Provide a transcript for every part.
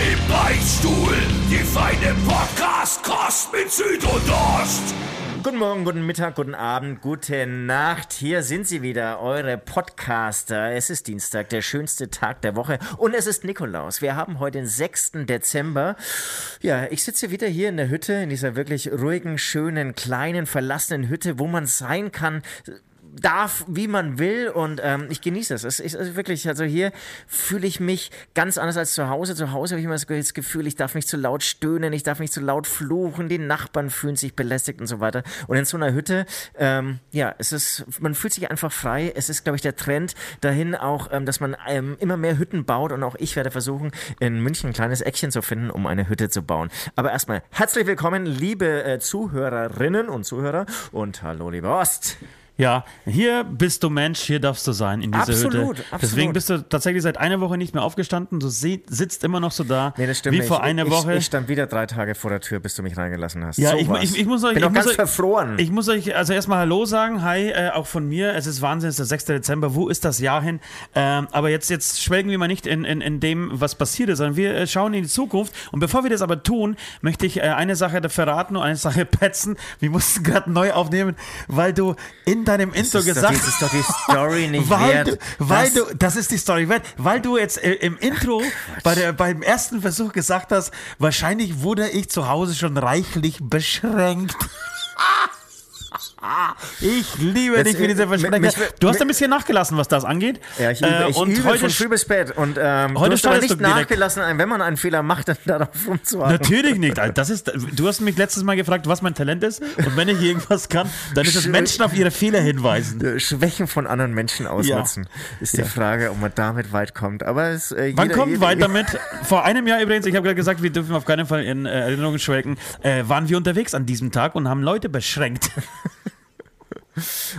Im Beichtstuhl, die feine Podcast-Kost mit Süd und Ost. Guten Morgen, guten Mittag, guten Abend, gute Nacht. Hier sind sie wieder, eure Podcaster. Es ist Dienstag, der schönste Tag der Woche. Und es ist Nikolaus. Wir haben heute den 6. Dezember. Ja, ich sitze wieder hier in der Hütte, in dieser wirklich ruhigen, schönen, kleinen, verlassenen Hütte, wo man sein kann darf, wie man will und ähm, ich genieße es. Es ist wirklich, also hier fühle ich mich ganz anders als zu Hause. Zu Hause habe ich immer das Gefühl, ich darf nicht zu laut stöhnen, ich darf nicht zu laut fluchen, die Nachbarn fühlen sich belästigt und so weiter. Und in so einer Hütte, ähm, ja, es ist, man fühlt sich einfach frei. Es ist, glaube ich, der Trend dahin auch, ähm, dass man ähm, immer mehr Hütten baut und auch ich werde versuchen, in München ein kleines Eckchen zu finden, um eine Hütte zu bauen. Aber erstmal herzlich willkommen, liebe äh, Zuhörerinnen und Zuhörer und hallo, liebe Ost. Ja, hier bist du Mensch, hier darfst du sein in dieser absolut, Hütte. Absolut. Deswegen bist du tatsächlich seit einer Woche nicht mehr aufgestanden. Du sitzt immer noch so da nee, das stimmt wie nicht. vor einer ich, Woche. Ich stand wieder drei Tage vor der Tür, bis du mich reingelassen hast. Ja, so ich, ich, ich, muss euch, bin ich ganz euch, verfroren. Ich muss euch also erstmal Hallo sagen. Hi, äh, auch von mir. Es ist Wahnsinn, es ist der 6. Dezember. Wo ist das Jahr hin? Ähm, aber jetzt, jetzt schwelgen wir mal nicht in, in, in dem, was passiert ist, sondern wir äh, schauen in die Zukunft. Und bevor wir das aber tun, möchte ich äh, eine Sache verraten und eine Sache petzen. Wir mussten gerade neu aufnehmen, weil du in deinem Intro gesagt das ist doch die Story nicht weil wert. Du, weil das, du, das ist die Story wert, weil du jetzt äh, im Intro bei der, beim ersten Versuch gesagt hast, wahrscheinlich wurde ich zu Hause schon reichlich beschränkt. Ich liebe Jetzt, dich für diese äh, Versprecher. mich- Du hast ein bisschen nachgelassen, was das angeht. ja, ich übe, Äh, ich und übe heute von früh bis spät. Und ähm, heute du hast nicht nachgelassen, wenn man einen Fehler macht, dann darauf rumzuhaken. Natürlich nicht. Alter. Das ist, du hast mich letztes Mal gefragt, was mein Talent ist. Und wenn ich irgendwas kann, dann ist es. Menschen auf ihre Fehler hinweisen. Äh, Schwächen von anderen Menschen ausnutzen. Ist die Frage, ob man damit weit kommt. Aber es, äh, Man jeder- kommt jeder- weit damit. Vor einem Jahr übrigens, ich habe gerade gesagt, wir dürfen auf keinen Fall in äh, Erinnerungen schwelgen, äh, waren wir unterwegs an diesem Tag und haben Leute beschränkt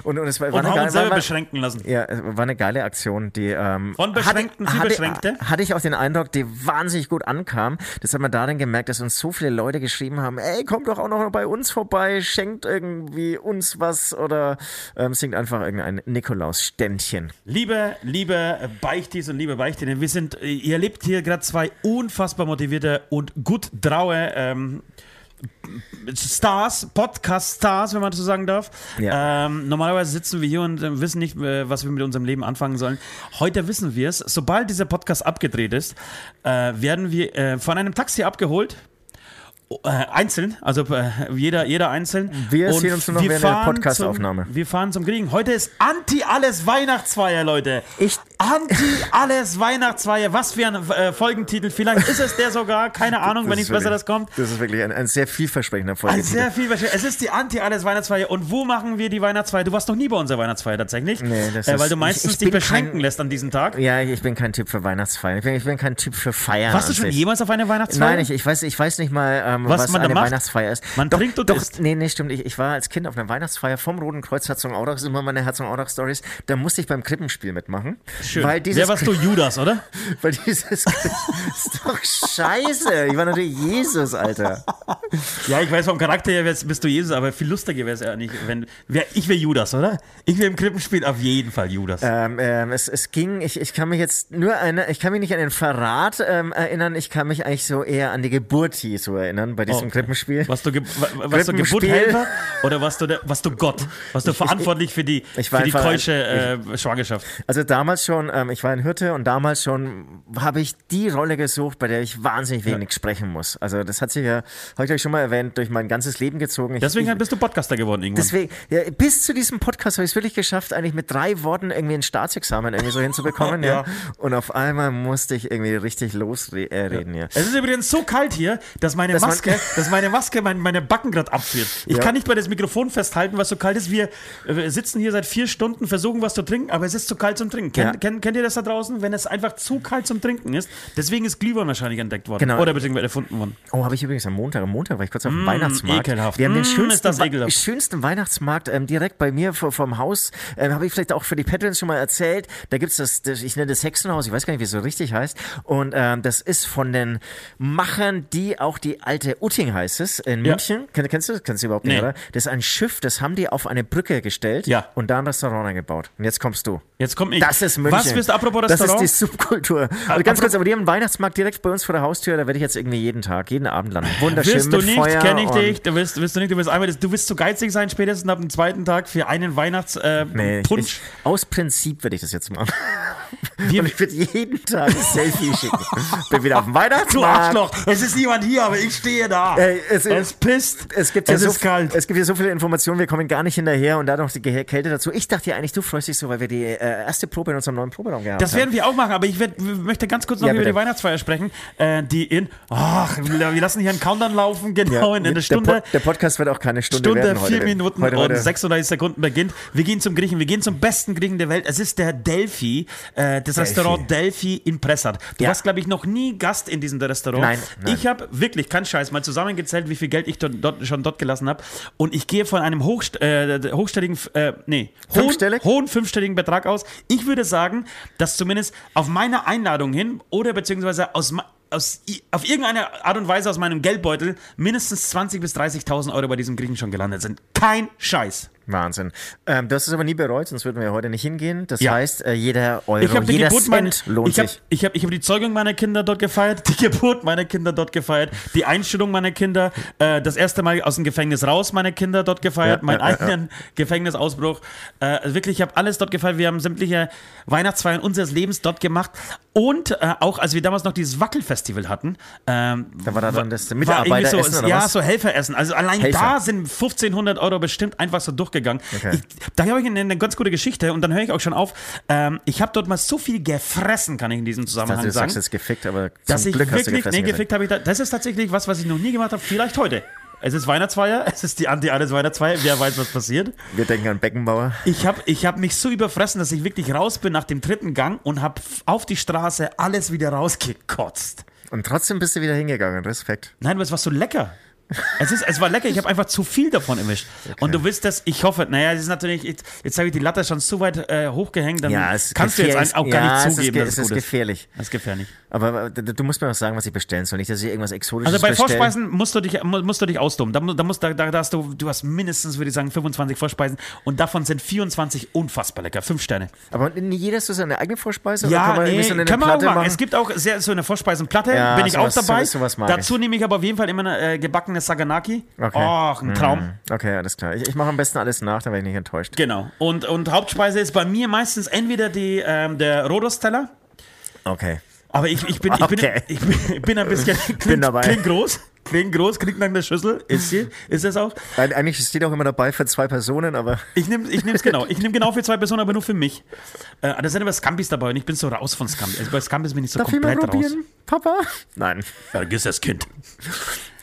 Und, und es war, war und eine haben geile, selber war, beschränken lassen. ja, war eine geile Aktion, die ähm, Von Beschränkten für hatte, Beschränkte? Hatte, hatte ich auch den Eindruck, die wahnsinnig gut ankam. Das hat man darin gemerkt, dass uns so viele Leute geschrieben haben, ey, kommt doch auch noch bei uns vorbei, schenkt irgendwie uns was oder ähm, singt einfach irgendein Nikolaus-Ständchen. Liebe, liebe Beichtis und liebe Beichtinnen, wir sind, ihr lebt hier gerade zwei unfassbar motivierte und gut draue ähm, Stars, Podcast-Stars, wenn man das so sagen darf. Ja. Ähm, normalerweise sitzen wir hier und äh, wissen nicht, äh, was wir mit unserem Leben anfangen sollen. Heute wissen wir es. Sobald dieser Podcast abgedreht ist, äh, werden wir äh, von einem Taxi abgeholt. Einzeln, also jeder, jeder einzeln. Wir Und sehen uns nur noch während der Podcast-Aufnahme. Wir fahren zum Kriegen. Heute ist Anti-Alles-Weihnachtsfeier, Leute. Ich- Anti-Alles-Weihnachtsfeier. Was für ein äh, Folgentitel. Vielleicht ist es der sogar. Keine Ahnung, wenn Das nichts ist wirklich- Besseres kommt. Das ist wirklich ein, ein sehr vielversprechender Ein Folge. sehr viel Es ist die Anti-Alles-Weihnachtsfeier. Und wo machen wir die Weihnachtsfeier? Du warst noch nie bei unserer Weihnachtsfeier tatsächlich. Nee, das äh, ist- weil du ich- meistens ich dich bin beschränken kein- lässt an diesem Tag. Ja, ich bin kein Typ für Weihnachtsfeiern. Ich bin, ich bin kein Typ für Feiern. Warst du schon jemals auf einer Weihnachtsfeier? Nein, ich, ich, weiß, ich weiß nicht mal, ähm, Was was, man da eine macht? Weihnachtsfeier ist. Man doch, trinkt und doch, isst. Nee, nee, stimmt. Ich, ich war als Kind auf einer Weihnachtsfeier vom Roten Kreuz Herzogenaurach. Das sind immer meine Herzogenaurach-Stories. Da musste ich beim Krippenspiel mitmachen. Schön. Weil dieses, Wer warst du, Judas, oder? Weil dieses ist doch scheiße. Ich war natürlich Jesus, Alter. Ja, ich weiß vom Charakter her wärst- bist du Jesus, aber viel lustiger wäre es ja nicht, wenn. Wär, ich wäre Judas, oder? Ich wäre im Krippenspiel auf jeden Fall Judas. Ähm, ähm, es, es ging, ich, ich kann mich jetzt nur eine, ich kann mich nicht an den Verrat ähm, erinnern, ich kann mich eigentlich so eher an die Geburt Jesu erinnern bei diesem Okay. Krippenspiel. Warst du, Ge wa- warst du. Geburthelfer oder warst du, der, warst du Gott? Warst du verantwortlich für die, ich für die einfach ein- keusche äh, Schwangerschaft? Also damals schon, ähm, ich war in Hürte und damals schon habe ich die Rolle gesucht, bei der ich wahnsinnig wenig sprechen muss. Also das hat sich ja, habe ich euch schon mal erwähnt, durch mein ganzes Leben gezogen. Ich, Deswegen ich, bist du Podcaster geworden irgendwann. Deswegen, ja, bis zu diesem Podcast habe ich es wirklich geschafft, eigentlich mit drei Worten irgendwie ein Staatsexamen irgendwie so hinzubekommen. ja. Ja. Und auf einmal musste ich irgendwie richtig losreden. Äh, ja. Es ist übrigens so kalt hier, dass meine Dass Maske, dass meine Maske mein, meine Backen gerade abfriert. Ich Ja. kann nicht bei das Mikrofon festhalten, was so kalt ist. Wir äh, sitzen hier seit vier Stunden, versuchen was zu trinken, aber es ist zu kalt zum Trinken. Kenn, Ja. Kennt, kennt ihr das da draußen? Wenn es einfach zu kalt zum Trinken ist. Deswegen ist Glühwein wahrscheinlich entdeckt worden. Genau. Oder beziehungsweise erfunden worden. Oh, habe ich übrigens am Montag. Am Montag war ich kurz auf dem Weihnachtsmarkt. ekelhaft. Wir haben den Mm, schönsten, ist das Wa- ekelhaft. schönsten Weihnachtsmarkt ähm, direkt bei mir vor, vom Haus. Ähm, habe ich vielleicht auch für die Patrons schon mal erzählt. Da gibt's das, das, ich nenne das Hexenhaus. Ich weiß gar nicht, wie es so richtig heißt. Und ähm, das ist von den Machern, die auch die alte Utting heißt es in Ja. München. Kenn, kennst du das? Kennst du überhaupt nicht, Nee. oder? Das ist ein Schiff, das haben die auf eine Brücke gestellt Ja. und da ein Restaurant eingebaut. Und jetzt kommst du. Jetzt kommt ich. Das ist München. Was willst du apropos Das Restaurant? ist die Subkultur. Aber ganz apropos- kurz, aber die haben einen Weihnachtsmarkt direkt bei uns vor der Haustür. Da werde ich jetzt irgendwie jeden Tag, jeden Abend landen. Wunderschön Willst du mit nicht, kenne ich dich. Du willst, willst du nicht, du willst einmal, du willst zu geizig sein, spätestens ab dem zweiten Tag für einen Weihnachts äh, Nee, ich, aus Prinzip werde ich das jetzt machen. Wir- Und ich würde jeden Tag ein Selfie schicken. Bin wieder auf dem Du Weihnachtsmarkt. Arschloch, es ist niemand hier, aber ich stehe da. Ey, es, es pisst. es gibt ja es so, ist kalt. Es gibt hier so viele Informationen, wir kommen gar nicht hinterher und da noch die Kälte dazu. Ich dachte ja eigentlich, du freust dich so, weil wir die äh, erste Probe in unserem neuen Proberaum gehabt Das werden wir auch machen, aber ich werd, möchte ganz kurz noch Ja, über die Weihnachtsfeier sprechen, äh, die in, ach, wir lassen hier einen Countdown laufen, genau, in einer der, Stunde. Pod, der Podcast wird auch keine Stunde, Stunde, werden vier Minuten heute, und heute. 36 Sekunden beginnt. Wir gehen zum Griechen, wir gehen zum besten Griechen der Welt. Es ist der Delphi, äh, das Restaurant Delphi in Pressat. Du Ja. warst, glaube ich, noch nie Gast in diesem Restaurant. Nein, nein. Ich habe wirklich, kein Scheiß, mal zusammengezählt, wie viel Geld ich dort, dort, schon dort gelassen habe. Und ich gehe von einem hochst, äh, hochstelligen, äh, nee, hohen, hohen fünfstelligen Betrag aus. Ich würde sagen, dass zumindest auf meine Einladung hin oder beziehungsweise aus aus, auf irgendeine Art und Weise aus meinem Geldbeutel mindestens 20.000 bis 30.000 Euro bei diesem Griechen schon gelandet sind. Kein Scheiß. Wahnsinn. Ähm, du hast es aber nie bereut, sonst würden wir ja heute nicht hingehen. Das Ja. heißt, äh, jeder Euro, Ich habe die jeder Geburt meiner, Cent lohnt ich hab, sich. ich hab, ich hab die Zeugung meiner Kinder dort gefeiert, die Geburt meiner Kinder dort gefeiert, die Einstellung meiner Kinder, äh, das erste Mal aus dem Gefängnis raus meine Kinder dort gefeiert, Ja, meinen ja, ja, eigenen Gefängnisausbruch. Äh, also wirklich, ich habe alles dort gefeiert. Wir haben sämtliche Weihnachtsfeiern unseres Lebens dort gemacht und äh, auch, als wir damals noch dieses Wackelfestival hatten, ähm, Da war da dann das Mitarbeiteressen so, oder ja, was? so Helferessen. Also allein Helfer. da sind 1500 Euro bestimmt einfach so durchgegangen. Okay. Ich, da habe ich eine, eine ganz gute Geschichte und dann höre ich auch schon auf. Ähm, ich habe dort mal so viel gefressen, kann ich in diesem Ich dachte, Zusammenhang du sagen. sagst jetzt gefickt, aber dass zum ich Glück hast du wirklich, gefressen nee, gefickt habe ich da. Das ist tatsächlich was, was ich noch nie gemacht habe. Vielleicht heute. Es ist Weihnachtsfeier, es ist die Anti-Alles-Weihnachtsfeier. Wer weiß, was passiert. Wir denken an Beckenbauer. Ich habe ich hab mich so überfressen, dass ich wirklich raus bin nach dem dritten Gang und habe auf die Straße alles wieder rausgekotzt. Und trotzdem bist du wieder hingegangen. Respekt. Nein, aber es war so lecker. Es, ist, es war lecker, ich habe einfach zu viel davon erwischt. Und du willst das, ich hoffe, naja, das ist natürlich, jetzt, jetzt habe ich die Latte schon so weit äh, hochgehängt, dann Ja, es ist kannst du jetzt auch gar ja, nicht zugeben, es dass ist, es es ist ist. gefährlich. Das ist gefährlich. Aber äh, du musst mir auch sagen, was ich bestellen soll. Nicht, dass ich irgendwas Exotisches Also bei bestelle. Vorspeisen musst du dich, mu- musst du dich austoben. Da, da, musst, da, da, hast du, du hast mindestens, würde ich sagen, 25 Vorspeisen und davon sind 24 unfassbar lecker. Fünf Sterne. Aber jeder so seine eigene Vorspeise? oder Ja, kann man nee, eine können wir auch machen. machen? Es gibt auch sehr, so eine Vorspeisenplatte, Ja, bin ich sowas- auch dabei. sowas- sowas Dazu nehme ich aber auf jeden Fall immer eine äh, gebackene Saganaki. Okay. Oh, ein Traum. Okay, alles klar. Ich, ich mache am besten alles nach, dann werde ich nicht enttäuscht. Genau. Und, und Hauptspeise ist bei mir meistens entweder die, ähm, der Rodos-Teller. Okay. Aber ich, ich, bin, ich, bin, Okay. ich, bin, ich bin ein bisschen. Klingt, dabei. klingt groß. Klingt groß, klingt nach der Schüssel. Ist sie? Ist es auch? Eig- Eigentlich steht auch immer dabei für zwei Personen, aber Ich nehme ich nehm's genau. Ich nehme genau für zwei Personen, aber nur für mich. Äh, da sind aber Scampis dabei und ich bin so raus von Scampis. Also bei Scampis bin ich so darf ich mal komplett raus. probieren, Papa? Nein. Vergiss das Kind.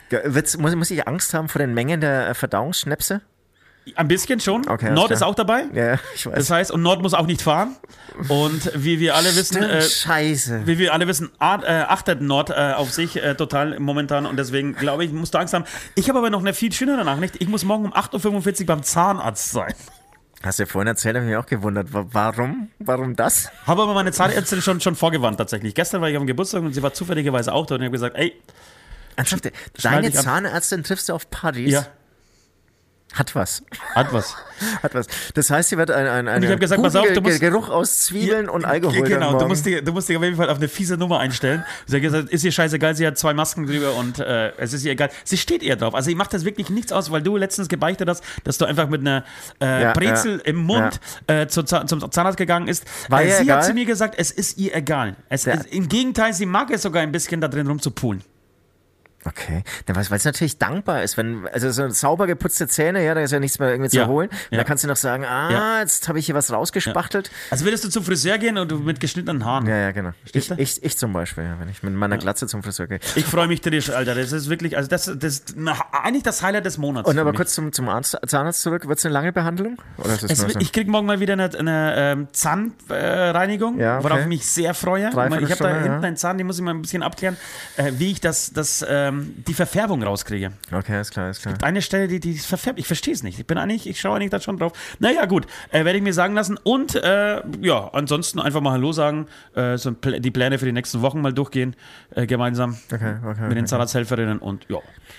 Wird's- muss, muss ich Angst haben vor den Mengen der äh, Verdauungsschnäpse? Ein bisschen schon. Okay, Nord ist auch dabei. Ja, ich weiß. Das heißt, und Nord muss auch nicht fahren. Und wie wir alle wissen, äh, Scheiße. wie wir alle wissen, art, äh, achtet Nord äh, auf sich äh, total momentan und deswegen glaube ich, musst du Angst haben. Ich habe aber noch eine viel schönere Nachricht. Ich muss morgen um 8.45 Uhr beim Zahnarzt sein. Hast du ja vorhin erzählt, habe ich mich auch gewundert. Wa- Warum? Warum das? Habe aber meine Zahnärztin schon, schon vorgewarnt tatsächlich. Gestern war ich am Geburtstag und sie war zufälligerweise auch dort und ich habe gesagt, ey, Ernsthaft, deine. Zahnärztin triffst du auf Partys? ja, Hat was. hat was. Hat was. Das heißt, sie wird ein, ein, ein ich hab gesagt, pass auf, du musst- Geruch aus Zwiebeln und Alkohol. Genau, du musst, dich, du musst dich auf jeden Fall auf eine fiese Nummer einstellen. Sie hat gesagt, ist ihr scheißegal, sie hat zwei Masken drüber und äh, es ist ihr egal. Sie steht eher drauf. Also, ihr macht das wirklich nichts aus, weil du letztens gebeichtet hast, dass du einfach mit einer äh, Ja, Brezel ja, im Mund äh, zu, zum Zahnarzt gegangen ist. War äh, sie hat zu mir gesagt, es ist ihr egal. Es Ja. ist, Im Gegenteil, sie mag es sogar ein bisschen da drin rumzupulen. Okay. Ja, weil es natürlich dankbar ist, wenn, also so sauber geputzte Zähne, ja, da ist ja nichts mehr irgendwie zu Ja. holen. Ja. Da kannst du noch sagen, ah, jetzt habe ich hier was rausgespachtelt. Also würdest du zum Friseur gehen und du mit geschnittenen Haaren? Ja, ja, genau. Ich, ich, ich zum Beispiel, ja, wenn ich mit meiner Glatze zum Friseur gehe. Ich freue mich tierisch, Alter. Das ist wirklich, also das, das ist eigentlich das Highlight des Monats. Und aber mich. kurz zum, zum Arzt, Zahnarzt zurück. Wird es eine lange Behandlung? Oder ist es so? ich krieg morgen mal wieder eine, eine ähm, Zahnreinigung, okay. worauf ich mich sehr freue. Dreiviertel Ich habe da hinten einen Zahn, den muss ich mal ein bisschen abklären, äh, wie ich das, das, ähm, die Verfärbung rauskriege. Okay, ist klar, ist klar. Eine Stelle, die, die verfärbt. Ich verstehe es nicht. Ich bin eigentlich, ich schaue eigentlich da schon drauf. Naja, gut, äh, werde ich mir sagen lassen. Und äh, ja, ansonsten einfach mal Hallo sagen, äh, so Pl- die Pläne für die nächsten Wochen mal durchgehen, äh, gemeinsam Okay, okay. mit den okay. Zahnarzthelferinnen und ja.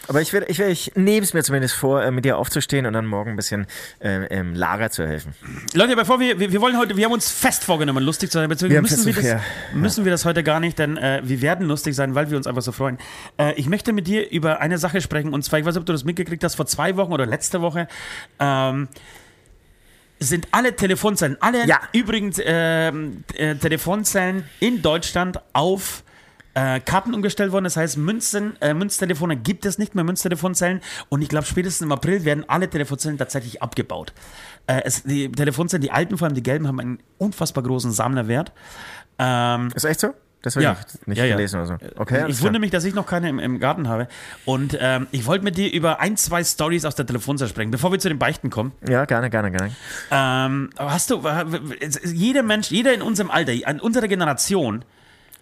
Aber ich, ich, ich nehme es mir zumindest vor, äh, mit dir aufzustehen und dann morgen ein bisschen äh, im Lager zu helfen. Leute, bevor wir, wir, wir wollen heute, wir haben uns fest vorgenommen, lustig zu sein, beziehungsweise müssen, wir das, müssen wir das heute gar nicht, denn wir werden lustig sein, weil wir uns einfach so freuen. Ich möchte mit dir über eine Sache sprechen und zwar, ich weiß nicht, ob du das mitgekriegt hast, vor zwei Wochen oder letzte Woche, ähm, sind alle Telefonzellen, alle Ja. übrigens ähm, äh, Telefonzellen in Deutschland auf äh, Karten umgestellt worden. Das heißt, Münzen, äh, Münztelefone gibt es nicht mehr, Münztelefonzellen. Und ich glaube, spätestens im April werden alle Telefonzellen tatsächlich abgebaut. Äh, es, die Telefonzellen, die alten, vor allem die gelben, haben einen unfassbar großen Sammlerwert. Ähm, Ist echt so? Das habe ich Ja. nicht, nicht Ja, ja. gelesen oder so. Okay, alles ich wundere mich, dass ich noch keine im, im Garten habe. Und ähm, ich wollte mit dir über ein, zwei Stories aus der Telefonzelle sprechen, bevor wir zu den Beichten kommen. Ja, gerne, gerne, gerne. Ähm, hast du, jeder Mensch, jeder in unserem Alter, an unserer Generation,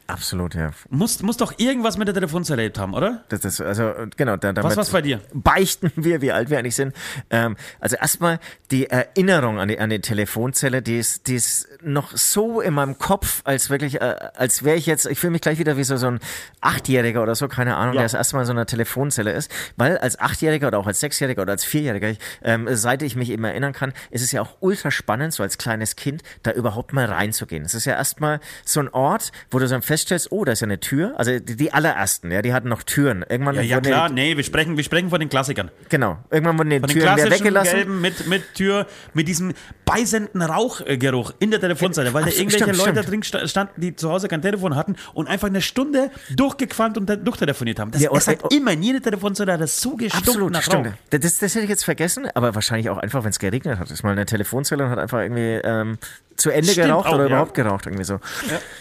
Absolut, ja. muss, muss doch irgendwas mit der Telefonzelle erlebt haben, oder? Das ist, also, genau, da, damit Was war's bei dir? beichten wir, wie alt wir eigentlich sind. Ähm, also erstmal die Erinnerung an die, an die Telefonzelle, die ist, die ist noch so in meinem Kopf, als wirklich, äh, als wäre ich jetzt, ich fühle mich gleich wieder wie so, so ein Achtjähriger oder so, keine Ahnung, Ja. der das erste Mal in so einer Telefonzelle ist. Weil als Achtjähriger oder auch als Sechsjähriger oder als Vierjähriger, ich, ähm, seit ich mich eben erinnern kann, ist es ja auch ultra spannend, so als kleines Kind, da überhaupt mal reinzugehen. Es ist ja erstmal so ein Ort, wo du dann feststellst, oh, da ist ja eine Tür. Also die, die allerersten, ja, die hatten noch Türen. Irgendwann Ja, ja klar, nee, wir sprechen, wir sprechen von den Klassikern. Genau. Irgendwann wurden die Von den Türen klassischen weggelassen. gelben mit, mit Tür, mit diesem beisenden Rauchgeruch in der Telefonzelle, weil da Absolut, irgendwelche stimmt, Leute stimmt. drin sta- standen, die zu Hause kein Telefon hatten und einfach eine Stunde durchgequalmt und durchtelefoniert haben. Das, Ja, und- das hat immer in jeder Telefonzelle hat das so gestunken Absolut, nach stimmt. Rauch. Das, das hätte ich jetzt vergessen, aber wahrscheinlich auch einfach, wenn es geregnet hat. Ist mal eine Telefonzelle und hat einfach irgendwie ähm, zu Ende Stimmt geraucht auch, oder ja. überhaupt geraucht, irgendwie so.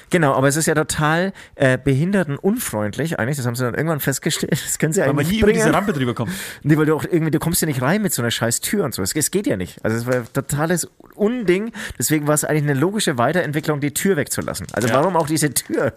Genau, aber es ist ja total äh, behindertenunfreundlich eigentlich. Das haben sie dann irgendwann festgestellt. Das können sie Weil man eigentlich nie nicht über diese bringen. Rampe drüber kommt. Nee, weil du auch irgendwie, du kommst ja nicht rein mit so einer scheiß Tür und so. Es, es geht ja nicht. Also es war ein totales Unding. Deswegen war es eigentlich eine logische Weiterentwicklung, die Tür wegzulassen. Also Ja. warum auch diese Tür?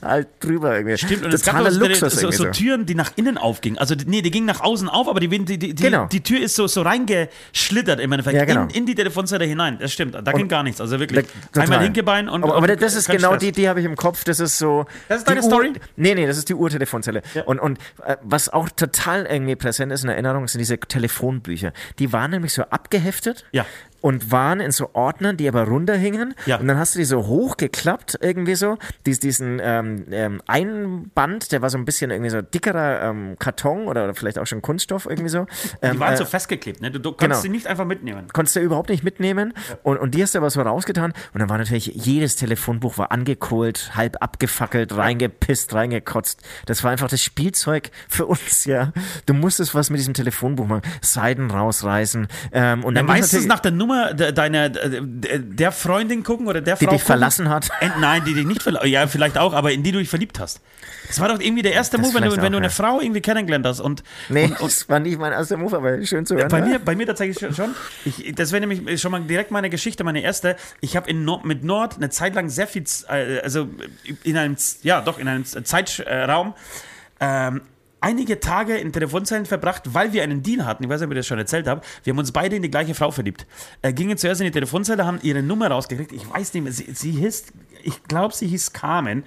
Total drüber irgendwie. Stimmt, und es gab Luxus so, so so. Türen, die nach innen aufgingen. Also, nee, die gingen nach außen auf, aber die, die, die, die, Genau. die Tür ist so, so reingeschlittert im Endeffekt Ja, genau. in, in die Telefonzelle hinein. Das stimmt, da ging gar nichts. Also wirklich, Total. einmal Hinkebein und. Aber, und aber das ist genau Stress. die, die habe ich im Kopf. Das ist so. Das ist deine Story? Nee, nee, das ist die Urtelefonzelle. Und, und äh, was auch total irgendwie präsent ist in Erinnerung, sind diese Telefonbücher. Die waren nämlich so abgeheftet. Ja. Und waren in so Ordnern, die aber runterhingen. Ja. Und dann hast du die so hochgeklappt, irgendwie so. Dies, diesen ähm, ähm, Einband, der war so ein bisschen irgendwie so dickerer ähm, Karton oder, oder vielleicht auch schon Kunststoff, irgendwie so. Die Ähm, waren äh, so festgeklebt, ne? Du, du kannst genau. sie nicht einfach mitnehmen. konntest du überhaupt nicht mitnehmen und, und die hast du aber so rausgetan und dann war natürlich jedes Telefonbuch war angekohlt, halb abgefackelt, reingepisst, reingekotzt. Das war einfach das Spielzeug für uns, ja. Du musstest was mit diesem Telefonbuch machen, Seiten rausreißen ähm, und Dann ging's meistens nach der Nummer de- deiner de- der Freundin gucken oder der die Frau dich gucken. verlassen hat. Ent- Nein, die dich nicht verlassen. Ja, vielleicht auch, aber in die du dich verliebt hast. Das war doch irgendwie der erste Das Move, wenn du, wenn du eine ja. Frau irgendwie kennengelernt hast. Und, Nee, und, und das war nicht mein erster Move, aber schön zu hören. bei ne? mir, bei mir tatsächlich schon- schon. Ich, das wäre nämlich schon mal direkt meine Geschichte, meine erste. Ich habe in Nord, mit Nord eine Zeit lang sehr viel, äh, also in einem, ja doch, in einem Zeitraum, ähm, einige Tage in Telefonzellen verbracht, weil wir einen Deal hatten. Ich weiß nicht, ob ich das schon erzählt habe. Wir haben uns beide in die gleiche Frau verliebt. Äh, gingen zuerst in die Telefonzelle, haben ihre Nummer rausgekriegt. Ich weiß nicht mehr, sie, sie hieß, ich glaube, sie hieß Carmen.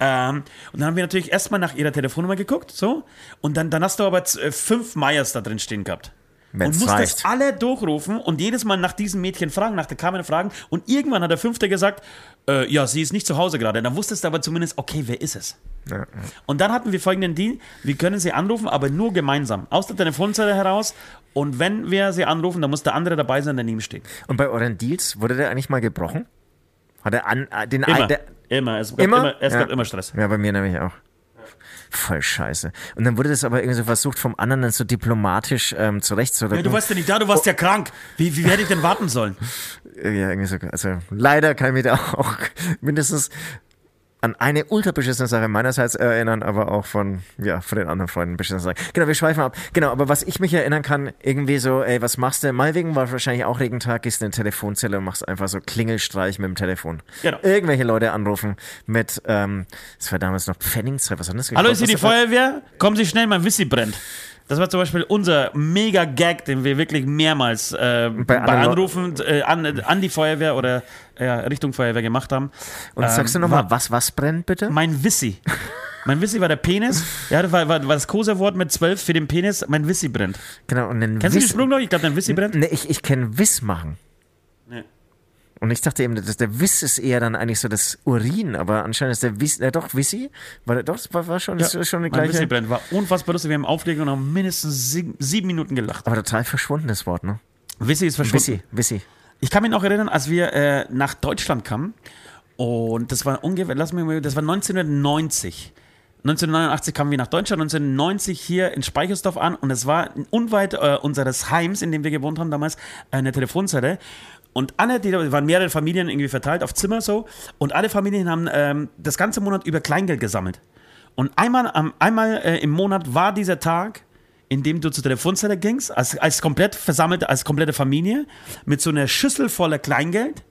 Ähm, und dann haben wir natürlich erstmal nach ihrer Telefonnummer geguckt, so. Und dann, dann hast du aber äh, fünf Meyers da drin stehen gehabt. Wenn's und reicht. musstest alle durchrufen und jedes Mal nach diesem Mädchen fragen, nach der Carmen fragen. Und irgendwann hat der Fünfte gesagt, äh, ja, sie ist nicht zu Hause gerade. Dann wusstest du aber zumindest, okay, wer ist es? Ja, ja. Und dann hatten wir folgenden Deal: Wir können sie anrufen, aber nur gemeinsam. Aus der Telefonzelle heraus. Und wenn wir sie anrufen, dann muss der andere dabei sein, der neben steht. Und bei euren Deals wurde der eigentlich mal gebrochen? Hat er an, äh, den Immer. ein- der, immer. Es gab Immer? immer, es Ja. gab immer Stress. Ja, bei mir nämlich auch. Voll scheiße. Und dann wurde das aber irgendwie so versucht, vom anderen dann so diplomatisch ähm, zurechtzurücken. Ja, du warst ja nicht da, du warst ja krank. Wie, wie hätte ich denn warten sollen? Ja, irgendwie so. Also leider kann ich mich da auch mindestens an eine ultra beschissene Sache meinerseits erinnern, aber auch von, ja, von den anderen Freunden beschissene Sache. Genau, wir schweifen ab. Genau, aber was ich mich erinnern kann, irgendwie so, ey, was machst du? Meinetwegen war wahrscheinlich auch Regentag, gehst in eine Telefonzelle und machst einfach so Klingelstreich mit dem Telefon. Genau. Irgendwelche Leute anrufen mit, ähm, das war damals noch Pfennigzeit, was hat das Hallo, ist hier die Feuerwehr? Kommen Sie schnell, mein Wissi brennt. Das war zum Beispiel unser Mega-Gag, den wir wirklich mehrmals äh, bei, Leu- Anrufen äh, an, an die Feuerwehr oder ja, Richtung Feuerwehr gemacht haben. Und Ähm, sagst du war nochmal, was, was brennt bitte? Mein Wissi. Mein Wissi war der Penis. Ja, das war, war, war das Koserwort mit 12 für den Penis. Mein Wissi brennt. Genau, und den Kennst du den Wiss- Spruch noch? Ich glaube, dein Wissi brennt. Nee, ich, ich kenne Wiss machen. Und ich dachte eben, dass der Wiss ist eher dann eigentlich so das Urin, aber anscheinend ist der Wiss, äh, doch, Wissi, war doch, das war, war schon, das ist schon Wissi gleiche, brennt. War unfassbar lustig. Wir haben Auflegen und haben mindestens sieben, sieben Minuten gelacht. aber total verschwundenes Wort, ne? Wissi ist verschwunden. Wissi, Wissi. Ich kann mich noch erinnern, als wir äh, nach Deutschland kamen und das war ungefähr, lass mich mal, das war 1990. 1989 kamen wir nach Deutschland, 1990 hier in Speichersdorf an und es war unweit äh, unseres Heims, in dem wir gewohnt haben damals, eine Telefonzelle. Und alle, die waren mehrere Familien irgendwie verteilt auf Zimmer so und alle Familien haben ähm, das ganze Monat über Kleingeld gesammelt. Und einmal, am- einmal äh, im Monat war dieser Tag, in dem du zur Telefonzelle gingst, als, als komplett versammelte, als komplette Familie, mit so einer Schüssel voller Kleingeld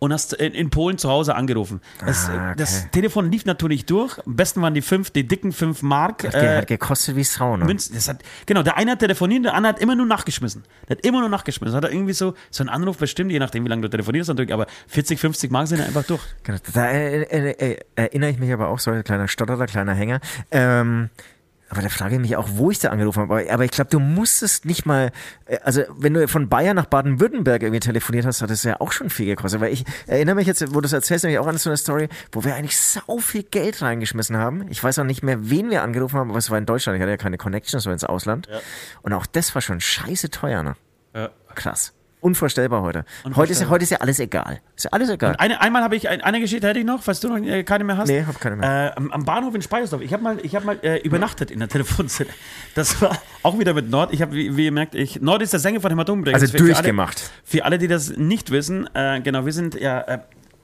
und hast in, in Polen zu Hause angerufen. Das, Ah, okay. das Telefon lief natürlich durch. Am besten waren die fünf, die dicken fünf Mark. Der Äh, hat gekostet wie Sau, ne? Münzen. Das hat, genau, der eine hat telefoniert, der andere hat immer nur nachgeschmissen. Der hat immer nur nachgeschmissen. Hat er irgendwie so, so einen Anruf bestimmt, je nachdem, wie lange du telefonierst natürlich, aber 40, 50 Mark sind einfach durch. Genau, Da äh, äh, äh, erinnere ich mich aber auch, so ein kleiner Stotterer, kleiner Hänger. Ähm, aber da frage ich mich auch, wo ich da angerufen habe. Aber, aber ich glaube, du musstest nicht mal, äh, also wenn du von Bayern nach Baden-Württemberg irgendwie telefoniert hast, hat das ja auch schon viel gekostet. Weil ich erinnere mich jetzt, wo du es erzählst, nämlich auch an so eine Story, wo wir eigentlich sau viel Geld reingeschmissen haben. Ich weiß auch nicht mehr, wen wir angerufen haben, aber es war in Deutschland. Ich hatte ja keine Connections, so ins Ausland. Und auch das war schon scheiße teuer, ne? Krass. Unvorstellbar heute. Heute ist, ja- heute ist ja alles egal. Ist ja alles egal. Eine, einmal habe ich, ein, eine Geschichte hätte ich noch, falls du noch äh, keine mehr hast. Nee, hab keine mehr. Äh, am, am Bahnhof in Speyersdorf. Ich habe mal, ich hab mal äh, übernachtet in der Telefonzelle. Das war auch wieder mit Nord. Ich habe, wie, wie ihr merkt, ich, Nord ist der Sänger von Hämatom. Also durchgemacht. Für alle, die das nicht wissen, äh, genau, wir sind ja äh,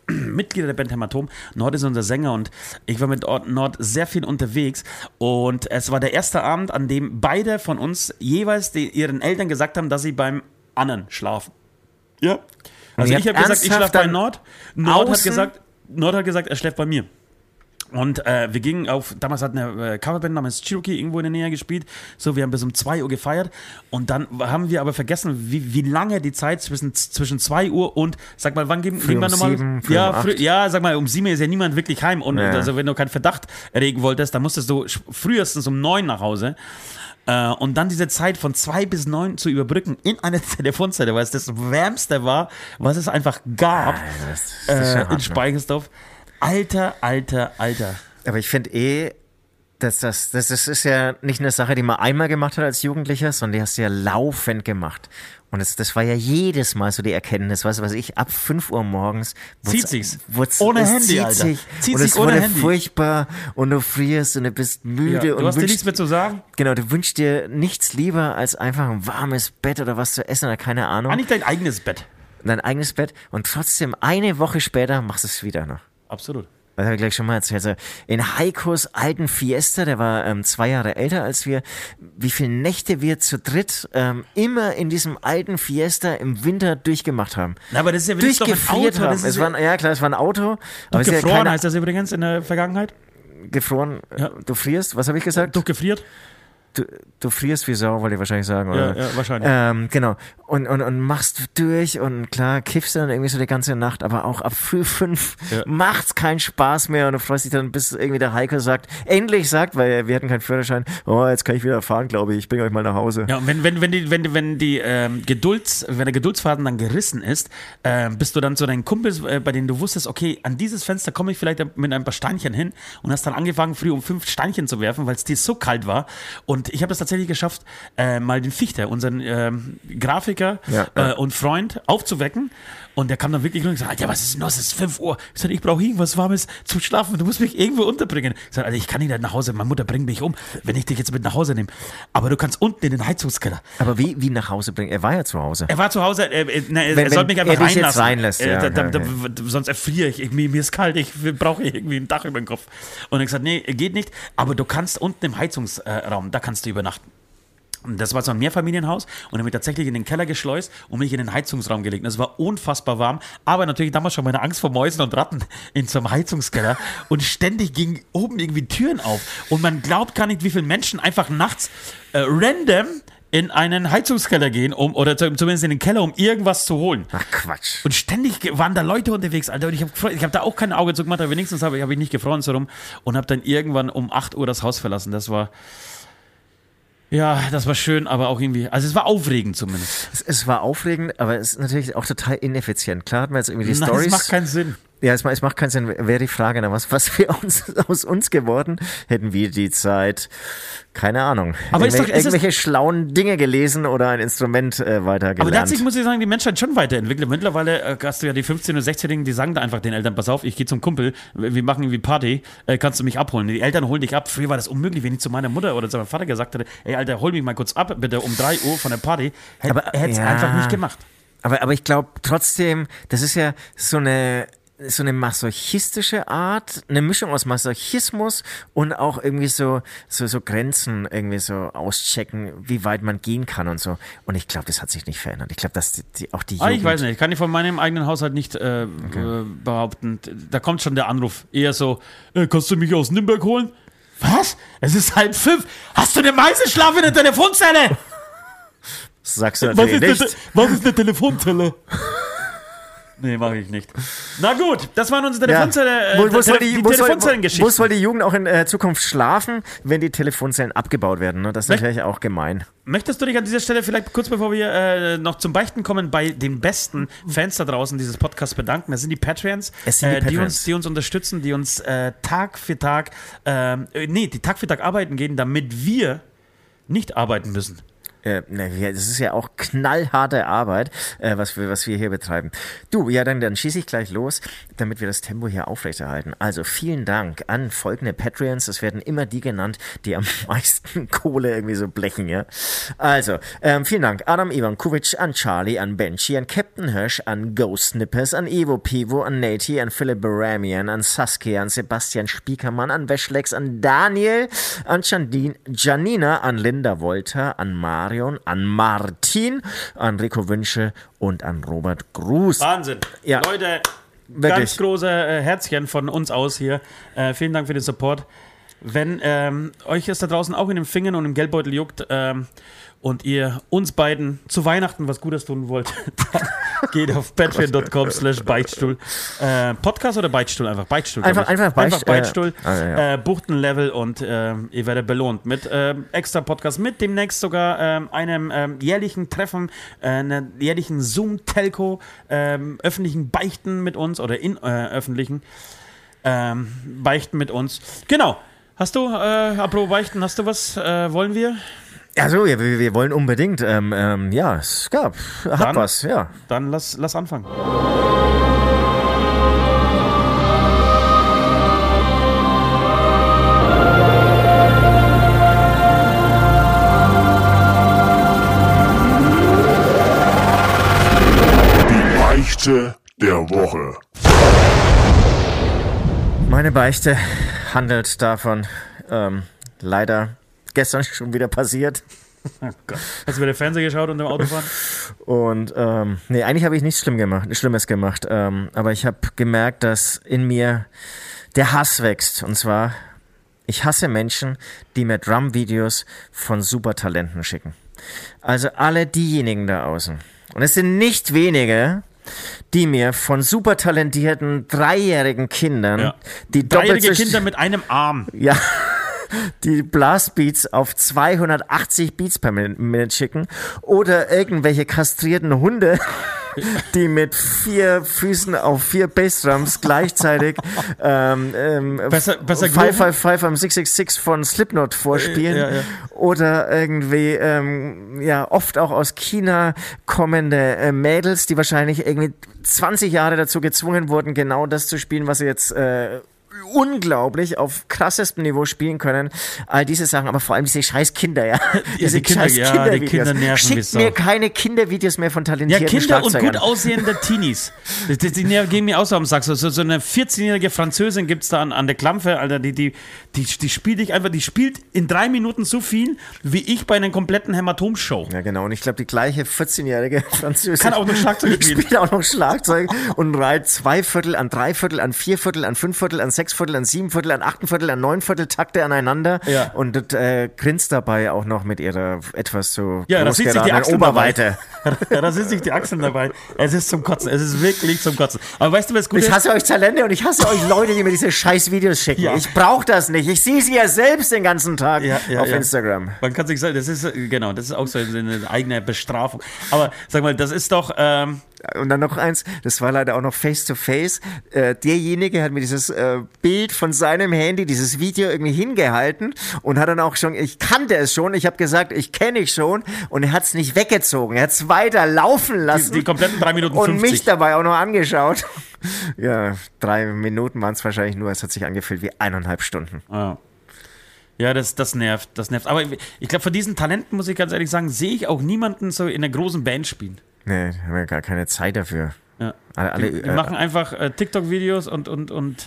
Mitglieder der Band Hämatom. Nord ist unser Sänger und ich war mit Nord sehr viel unterwegs. Und es war der erste Abend, an dem beide von uns jeweils die, ihren Eltern gesagt haben, dass sie beim anderen schlafen. Ja. Also ich habe gesagt, ich schlafe bei Nord. Nord hat gesagt, Nord hat gesagt, er schläft bei mir. Und äh, wir gingen auf, damals hat eine äh, Coverband namens Cherokee irgendwo in der Nähe gespielt. So, wir haben bis um 2 Uhr gefeiert. Und dann haben wir aber vergessen, wie, wie lange die Zeit zwischen, zwischen 2 Uhr und, sag mal, wann gehen, gehen wir um nochmal? sieben, früh ja, um früh, ja, sag mal, um 7 Uhr ist ja niemand wirklich heim. Und Ja. also, wenn du keinen Verdacht erregen wolltest, dann musstest du frühestens um 9 nach Hause. Äh, und dann diese Zeit von 2 bis 9 zu überbrücken in eine Telefonzelle, weil es das Wärmste war, was es einfach gab ja äh, in? Speichersdorf. Alter, alter, alter. Aber ich finde eh, dass das, das, das ist ja nicht eine Sache, die man einmal gemacht hat als Jugendlicher, sondern die hast du ja laufend gemacht. Und das, das war ja jedes Mal so die Erkenntnis, weißt du, was ich, ab 5 Uhr morgens. Zieht sich's. wurd's- Ohne Handy, zieht Alter. Sich, Zieht und sich es ohne wurde Handy. furchtbar und du frierst und du bist müde Ja, und du hast dir nichts mehr zu sagen? Genau, du wünschst dir nichts lieber als einfach ein warmes Bett oder was zu essen oder keine Ahnung. Eigentlich dein eigenes Bett. Dein eigenes Bett und trotzdem eine Woche später machst du es wieder noch. Absolut. Das habe ich gleich schon mal erzählt. Also in Heikos alten Fiesta, der war ähm, zwei Jahre älter als wir, wie viele Nächte wir zu dritt ähm, immer in diesem alten Fiesta im Winter durchgemacht haben. Na, aber das ist ja doch ein Auto, haben. das ist Es war, ja klar, es war ein Auto, aber ist ja Gefroren keine, heißt das übrigens in der Vergangenheit. gefroren. Ja. Du frierst, was habe ich gesagt? Durchgefriert. Du, du frierst wie Sau, wollte ich wahrscheinlich sagen. Oder? Ja, ja, wahrscheinlich. Ähm, genau. Und, und, und machst durch und klar, kiffst dann irgendwie so die ganze Nacht, aber auch ab früh fünf Ja. macht's keinen Spaß mehr und du freust dich dann, bis irgendwie der Heiko sagt, endlich sagt, weil wir hatten keinen Führerschein, oh, jetzt kann ich wieder fahren, glaube ich, ich bringe euch mal nach Hause. Ja, und wenn, wenn, wenn die, wenn, wenn die ähm, Gedulds, wenn der Geduldsfaden dann gerissen ist, ähm, bist du dann zu deinen Kumpels, äh, bei denen du wusstest, okay, an dieses Fenster komme ich vielleicht mit ein paar Steinchen hin und hast dann angefangen, früh um fünf Steinchen zu werfen, weil es dir so kalt war. Und ich habe es tatsächlich geschafft, äh, mal den Fichter, unseren ähm, Grafiker Ja, äh, ja. und Freund, aufzuwecken. Und der kam dann wirklich und gesagt, ja, was ist denn los? Es ist 5 Uhr. Ich sagte, ich brauche irgendwas Warmes zum Schlafen. Du musst mich irgendwo unterbringen. Ich sagte, also ich kann nicht nach Hause. Meine Mutter bringt mich um, wenn ich dich jetzt mit nach Hause nehme. Aber du kannst unten in den Heizungskeller. Aber wie, wie nach Hause bringen? Er war ja zu Hause. Er war zu Hause, äh, äh, na, er Wenn- sollte mich einfach er reinlassen. reinlässt, Äh, ja, da, da, da, sonst erfriere ich. ich mir, mir ist kalt, ich brauche irgendwie ein Dach über den Kopf. Und er hat gesagt, nee, geht nicht, aber du kannst unten im Heizungsraum, da kannst du übernachten. Das war so ein Mehrfamilienhaus und er mich tatsächlich in den Keller geschleust und mich in den Heizungsraum gelegt. Es war unfassbar warm, aber natürlich damals schon meine Angst vor Mäusen und Ratten in so einem Heizungskeller und ständig gingen oben irgendwie Türen auf. Und man glaubt gar nicht, wie viele Menschen einfach nachts äh, random in einen Heizungskeller gehen, um, oder zu- zumindest in den Keller, um irgendwas zu holen. Ach Quatsch. Und ständig waren da Leute unterwegs, Alter. Und ich habe ich hab da auch kein Auge zu gemacht, aber wenigstens habe ich, hab ich nicht gefroren so rum und habe dann irgendwann um 8 Uhr das Haus verlassen. Das war. Ja, das war schön, aber auch irgendwie. Also, es war aufregend zumindest. Es, es war aufregend, aber es ist natürlich auch total ineffizient. Klar hatten wir jetzt irgendwie die Stories. das macht keinen Sinn. Ja, es, es macht keinen Sinn. Wäre die Frage, na, was, was wäre uns, aus uns geworden? Hätten wir die Zeit, keine Ahnung, Aber ist irgendwelche, doch- irgendwelche schlauen Dinge gelesen oder ein Instrument äh, weitergelernt. Aber da hat sich, muss ich sagen, die Menschheit schon weiterentwickelt. Mittlerweile äh, hast du ja die 15- und 16-Jährigen, die sagen da einfach den Eltern, pass auf, ich gehe zum Kumpel, wir machen irgendwie Party, äh, kannst du mich abholen. Die Eltern holen dich ab. Früher war das unmöglich, wenn ich zu meiner Mutter oder zu meinem Vater gesagt hätte, ey Alter, hol mich mal kurz ab, bitte um 3 Uhr von der Party. Hätt, Aber, er hätte es ja. einfach nicht gemacht. aber, aber ich glaube trotzdem, das ist ja so eine, so eine masochistische Art, eine Mischung aus Masochismus und auch irgendwie so, so, so Grenzen irgendwie so auschecken, wie weit man gehen kann und so. Und ich glaube, das hat sich nicht verändert. Ich glaube, dass die, die, auch die Ah, Jugend, ich weiß nicht, ich kann ich von meinem eigenen Haushalt nicht äh, äh, behaupten. Da kommt schon der Anruf. Eher so, äh, kannst du mich aus Nürnberg holen? Was? Es ist halb fünf. Hast du eine Meisenschlaf in der Telefonzelle? sagst du Was natürlich ist, nicht. eine, was ist eine Telefonzelle? Nee, mache ich nicht. Na gut, das waren unsere Telefonzelle, äh, Wo, wo, Tele- die, die Telefonzellengeschichten. wo soll die Jugend auch in äh, Zukunft schlafen, wenn die Telefonzellen abgebaut werden? Ne? Das ist Wel- natürlich auch gemein. Möchtest du dich an dieser Stelle vielleicht kurz bevor wir äh, noch zum Beichten kommen, bei den besten Fans da draußen dieses Podcasts bedanken? Das sind die Patreons, Es sind die äh, die, Patreons. uns, die uns unterstützen, die uns äh, Tag für Tag, ähm, äh, nee, die Tag für Tag arbeiten gehen, damit wir nicht arbeiten müssen. Äh, das ist ja auch knallharte Arbeit, äh, was, wir, was wir hier betreiben. Du, ja, dann, dann schieße ich gleich los, damit wir das Tempo hier aufrechterhalten. Also vielen Dank an folgende Patreons. Es werden immer die genannt, die am meisten Kohle irgendwie so blechen, ja. Also, ähm, vielen Dank. Adam Ivankovic, an Charlie, an Benji, an Captain Hirsch, an Ghost Snippers, an Evo Pivo, an Nati, an Philipp Baramian, an Saskia, an Sebastian Spiekermann, an Weschlex, an Daniel, an Jandin, Janina, an Linda Wolter, an Marion, an Martin, an Rico Wünsche und an Robert Gruß. Wahnsinn. Ja. Leute, Wirklich. ganz große äh, Herzchen von uns aus hier. Äh, vielen Dank für den Support. Wenn ähm, euch es da draußen auch in den Fingern und im Geldbeutel juckt ähm, und ihr uns beiden zu Weihnachten was Gutes tun wollt, dann geht auf patreon.com slash Beichtstuhl. Äh, Podcast oder Beichtstuhl einfach? Beichtstuhl. Einfach- einfach Beicht- einfach Beichtstuhl. äh, ah, ja, ja. Äh, bucht ein Level und äh, ihr werdet belohnt mit ähm, extra Podcast, mit demnächst sogar ähm, einem ähm, jährlichen Treffen, äh, einer jährlichen Zoom-Telco, öffentlichen Beichten mit uns oder in äh, öffentlichen Beichten mit uns. Genau. Hast du, äh, apropos Beichten, hast du was? Äh, wollen wir? Also, ja, wir, wir wollen unbedingt, ähm, ähm, ja, es gab, hat Dann- was, ja. Dann lass, lass anfangen. Die Beichte der Woche. Meine Beichte handelt davon, ähm, leider gestern schon wieder passiert. Oh. Hast du wieder Fernseher geschaut und im Auto fahren? Und ähm, nee, eigentlich habe ich nichts schlimm gemacht, Schlimmes gemacht. Ähm, aber ich habe gemerkt, dass in mir der Hass wächst. Und zwar, ich hasse Menschen, die mir Drum-Videos von Supertalenten schicken. Also alle diejenigen da außen. Und es sind nicht wenige, die mir von supertalentierten dreijährigen Kindern, Ja. die doppelt Dreijährige Kinder mit einem Arm. ja, die Blastbeats auf 280 Beats per Min- Minute schicken oder irgendwelche kastrierten Hunde, die mit vier Füßen auf vier Bassdrums gleichzeitig ähm, ähm, Besser- besser 555 am 666 von Slipknot vorspielen Ja, ja. oder irgendwie ähm, ja oft auch aus China kommende äh, Mädels, die wahrscheinlich irgendwie 20 Jahre dazu gezwungen wurden, genau das zu spielen, was sie jetzt äh, unglaublich auf krassestem Niveau spielen können. All diese Sachen, aber vor allem diese scheiß Kinder, ja. Diese die Kinder- scheiß ja, die Kindervideos. Kinder nerven Schickt mir keine Kindervideos mehr von Ja, talentierten Kinder und gut aussehende Teenies. Die, die, die gehen mir aus am Sack. So, so so eine 14-jährige Französin gibt es da an, an der Klampfe, Alter. Die, die, die, die spielt dich einfach, die spielt in drei Minuten so viel, wie ich bei einer kompletten Hämatom-Show. Ja, genau. Und ich glaube, die gleiche 14-jährige Französin Kann auch noch Schlagzeug spielen. spielt auch noch Schlagzeug und reiht zwei Viertel an drei Viertel, an vier Viertel, an fünf Viertel, an sechs Viertel, an sieben Viertel, an achten Viertel, an neun Viertel Takte aneinander Ja. und das, äh, grinst dabei auch noch mit ihrer etwas so Ja, da sieht sich die Achseln Oberweite. ja, da sind sich die Achseln dabei. Es ist zum Kotzen. Es ist wirklich zum Kotzen. Aber weißt du, was gut Ich ist? hasse euch Talente und ich hasse euch Leute, die mir diese scheiß Videos schicken. Ja. Ich brauche das nicht. Ich sehe sie ja selbst den ganzen Tag Ja, auf. Instagram. Man kann sich sagen, das ist, genau, das ist auch so eine eigene Bestrafung. Aber sag mal, das ist doch, ähm, Und dann noch eins, das war leider auch noch face to face. Äh, derjenige hat mir dieses äh, Bild von seinem Handy, dieses Video irgendwie hingehalten und hat dann auch schon, ich kannte es schon, ich habe gesagt, ich kenne ich schon und er hat es nicht weggezogen. Er hat es weiter laufen lassen die kompletten drei Minuten und 50. mich dabei auch noch angeschaut. ja, drei Minuten waren es wahrscheinlich nur, es hat sich angefühlt wie eineinhalb Stunden. Ja. Ja, das, das nervt, das nervt. Aber ich, ich glaube, von diesen Talenten, muss ich ganz ehrlich sagen, sehe ich auch niemanden so in einer großen Band spielen. Nee, haben wir gar keine Zeit dafür. Ja. Alle, alle, Die äh, machen einfach äh, TikTok-Videos und, und, und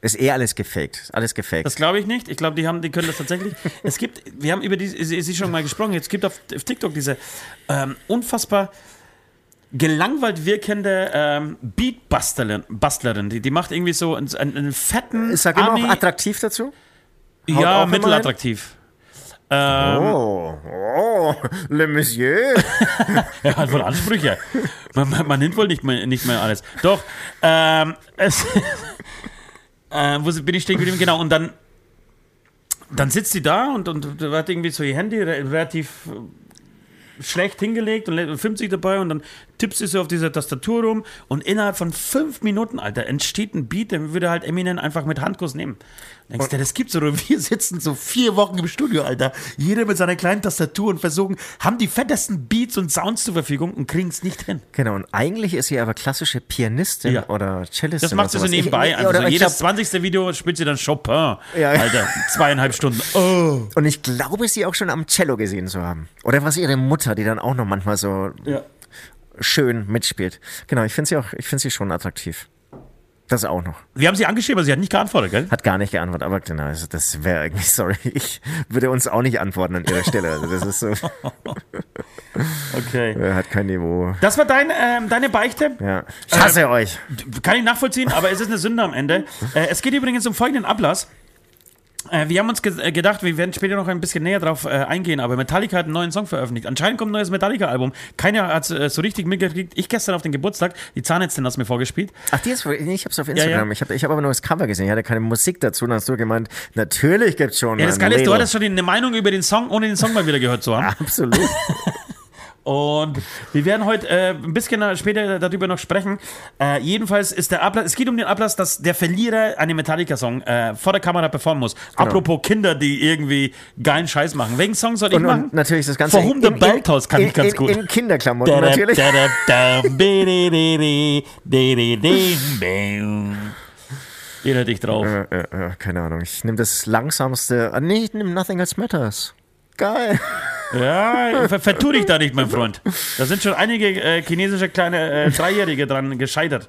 ist eh alles gefaked. Ist Alles gefaked. das glaube ich nicht. Ich glaube, die haben, die können das tatsächlich. es gibt, wir haben über die, ist schon mal gesprochen, es gibt auf, auf TikTok diese ähm, unfassbar gelangweilt wirkende ähm, Beatbastlerin, Bastlerin. Die, die macht irgendwie so einen, einen, fetten Sag immer Ami- auch attraktiv dazu. Haut Ja, mittelattraktiv. Ähm, Oh, oh, Le Monsieur. Er hat wohl Ansprüche. Man, man, man nimmt wohl nicht mehr, nicht mehr alles. Doch, ähm, es, äh, wo bin ich stehen geblieben? Genau, und dann, dann sitzt sie da und, und hat irgendwie so ihr Handy re relativ schlecht hingelegt und, filmt sich dabei und dann tippt sie so auf dieser Tastatur rum und innerhalb von fünf Minuten, Alter, entsteht ein Beat, den würde halt Eminem einfach mit Handkuss nehmen. Denkst du, das gibt's oder? Wir sitzen so vier Wochen im Studio, Alter. Jeder mit seiner kleinen Tastatur und versuchen, haben die fettesten Beats und Sounds zur Verfügung und kriegen es nicht hin. Genau, und eigentlich ist sie aber klassische Pianistin Ja. oder Cellistin. Das macht sie so nebenbei. Ich, Also oder jedes glaub, 20. Video spielt sie dann Chopin. Ja, ja. Alter, zweieinhalb Stunden. Oh. und ich glaube, sie auch schon am Cello gesehen zu haben. Oder was ihre Mutter, die dann auch noch manchmal so Ja. schön mitspielt. Genau, ich finde sie auch, ich finde sie schon attraktiv. Das auch noch. Wir haben sie angeschrieben, aber sie hat nicht geantwortet, gell? Hat gar nicht geantwortet, aber genau, also das wäre eigentlich, sorry, ich würde uns auch nicht antworten an ihrer Stelle. Also das ist so, Okay. äh, hat kein Niveau. Das war dein, ähm, deine Beichte. Ja. Ich hasse euch. Kann ich nachvollziehen, aber es ist eine Sünde am Ende. Äh, es geht übrigens um folgenden Ablass. Äh, wir haben uns ge äh, gedacht, wir werden später noch ein bisschen näher drauf äh, eingehen, aber Metallica hat einen neuen Song veröffentlicht. Anscheinend kommt ein neues Metallica-Album. Keiner hat äh, so richtig mitgekriegt. Ich gestern auf den Geburtstag, die Zahnärztin hat es mir vorgespielt. Ach, die ist, nee, ich hab's auf Instagram. ja. Ich habe ich hab aber nur das Cover gesehen. Ich hatte keine Musik dazu. Dann hast du gemeint, natürlich gibt's schon. Ja, das Geile ist, du hattest schon eine Meinung über den Song, ohne den Song mal wieder gehört zu haben. Absolut. Und wir werden heute äh, ein bisschen später darüber noch sprechen. Äh, jedenfalls ist der Ablass, es geht um den Ablass, dass der Verlierer einen Metallica-Song äh, vor der Kamera performen muss. Apropos Kinder, die irgendwie geilen Scheiß machen. Welchen Song soll ich Und, machen? und natürlich das Ganze the Bell Tolls kann in, ich ganz in, gut. In Kinderklamotten natürlich. Jeder dich drauf. Äh, äh, äh, keine Ahnung. Ich nehme das langsamste. Ah, nee, ich nehme Nothing Else Matters. Geil. Ja, ver vertu dich da nicht, mein Freund. Da sind schon einige äh, chinesische kleine äh, Dreijährige dran gescheitert.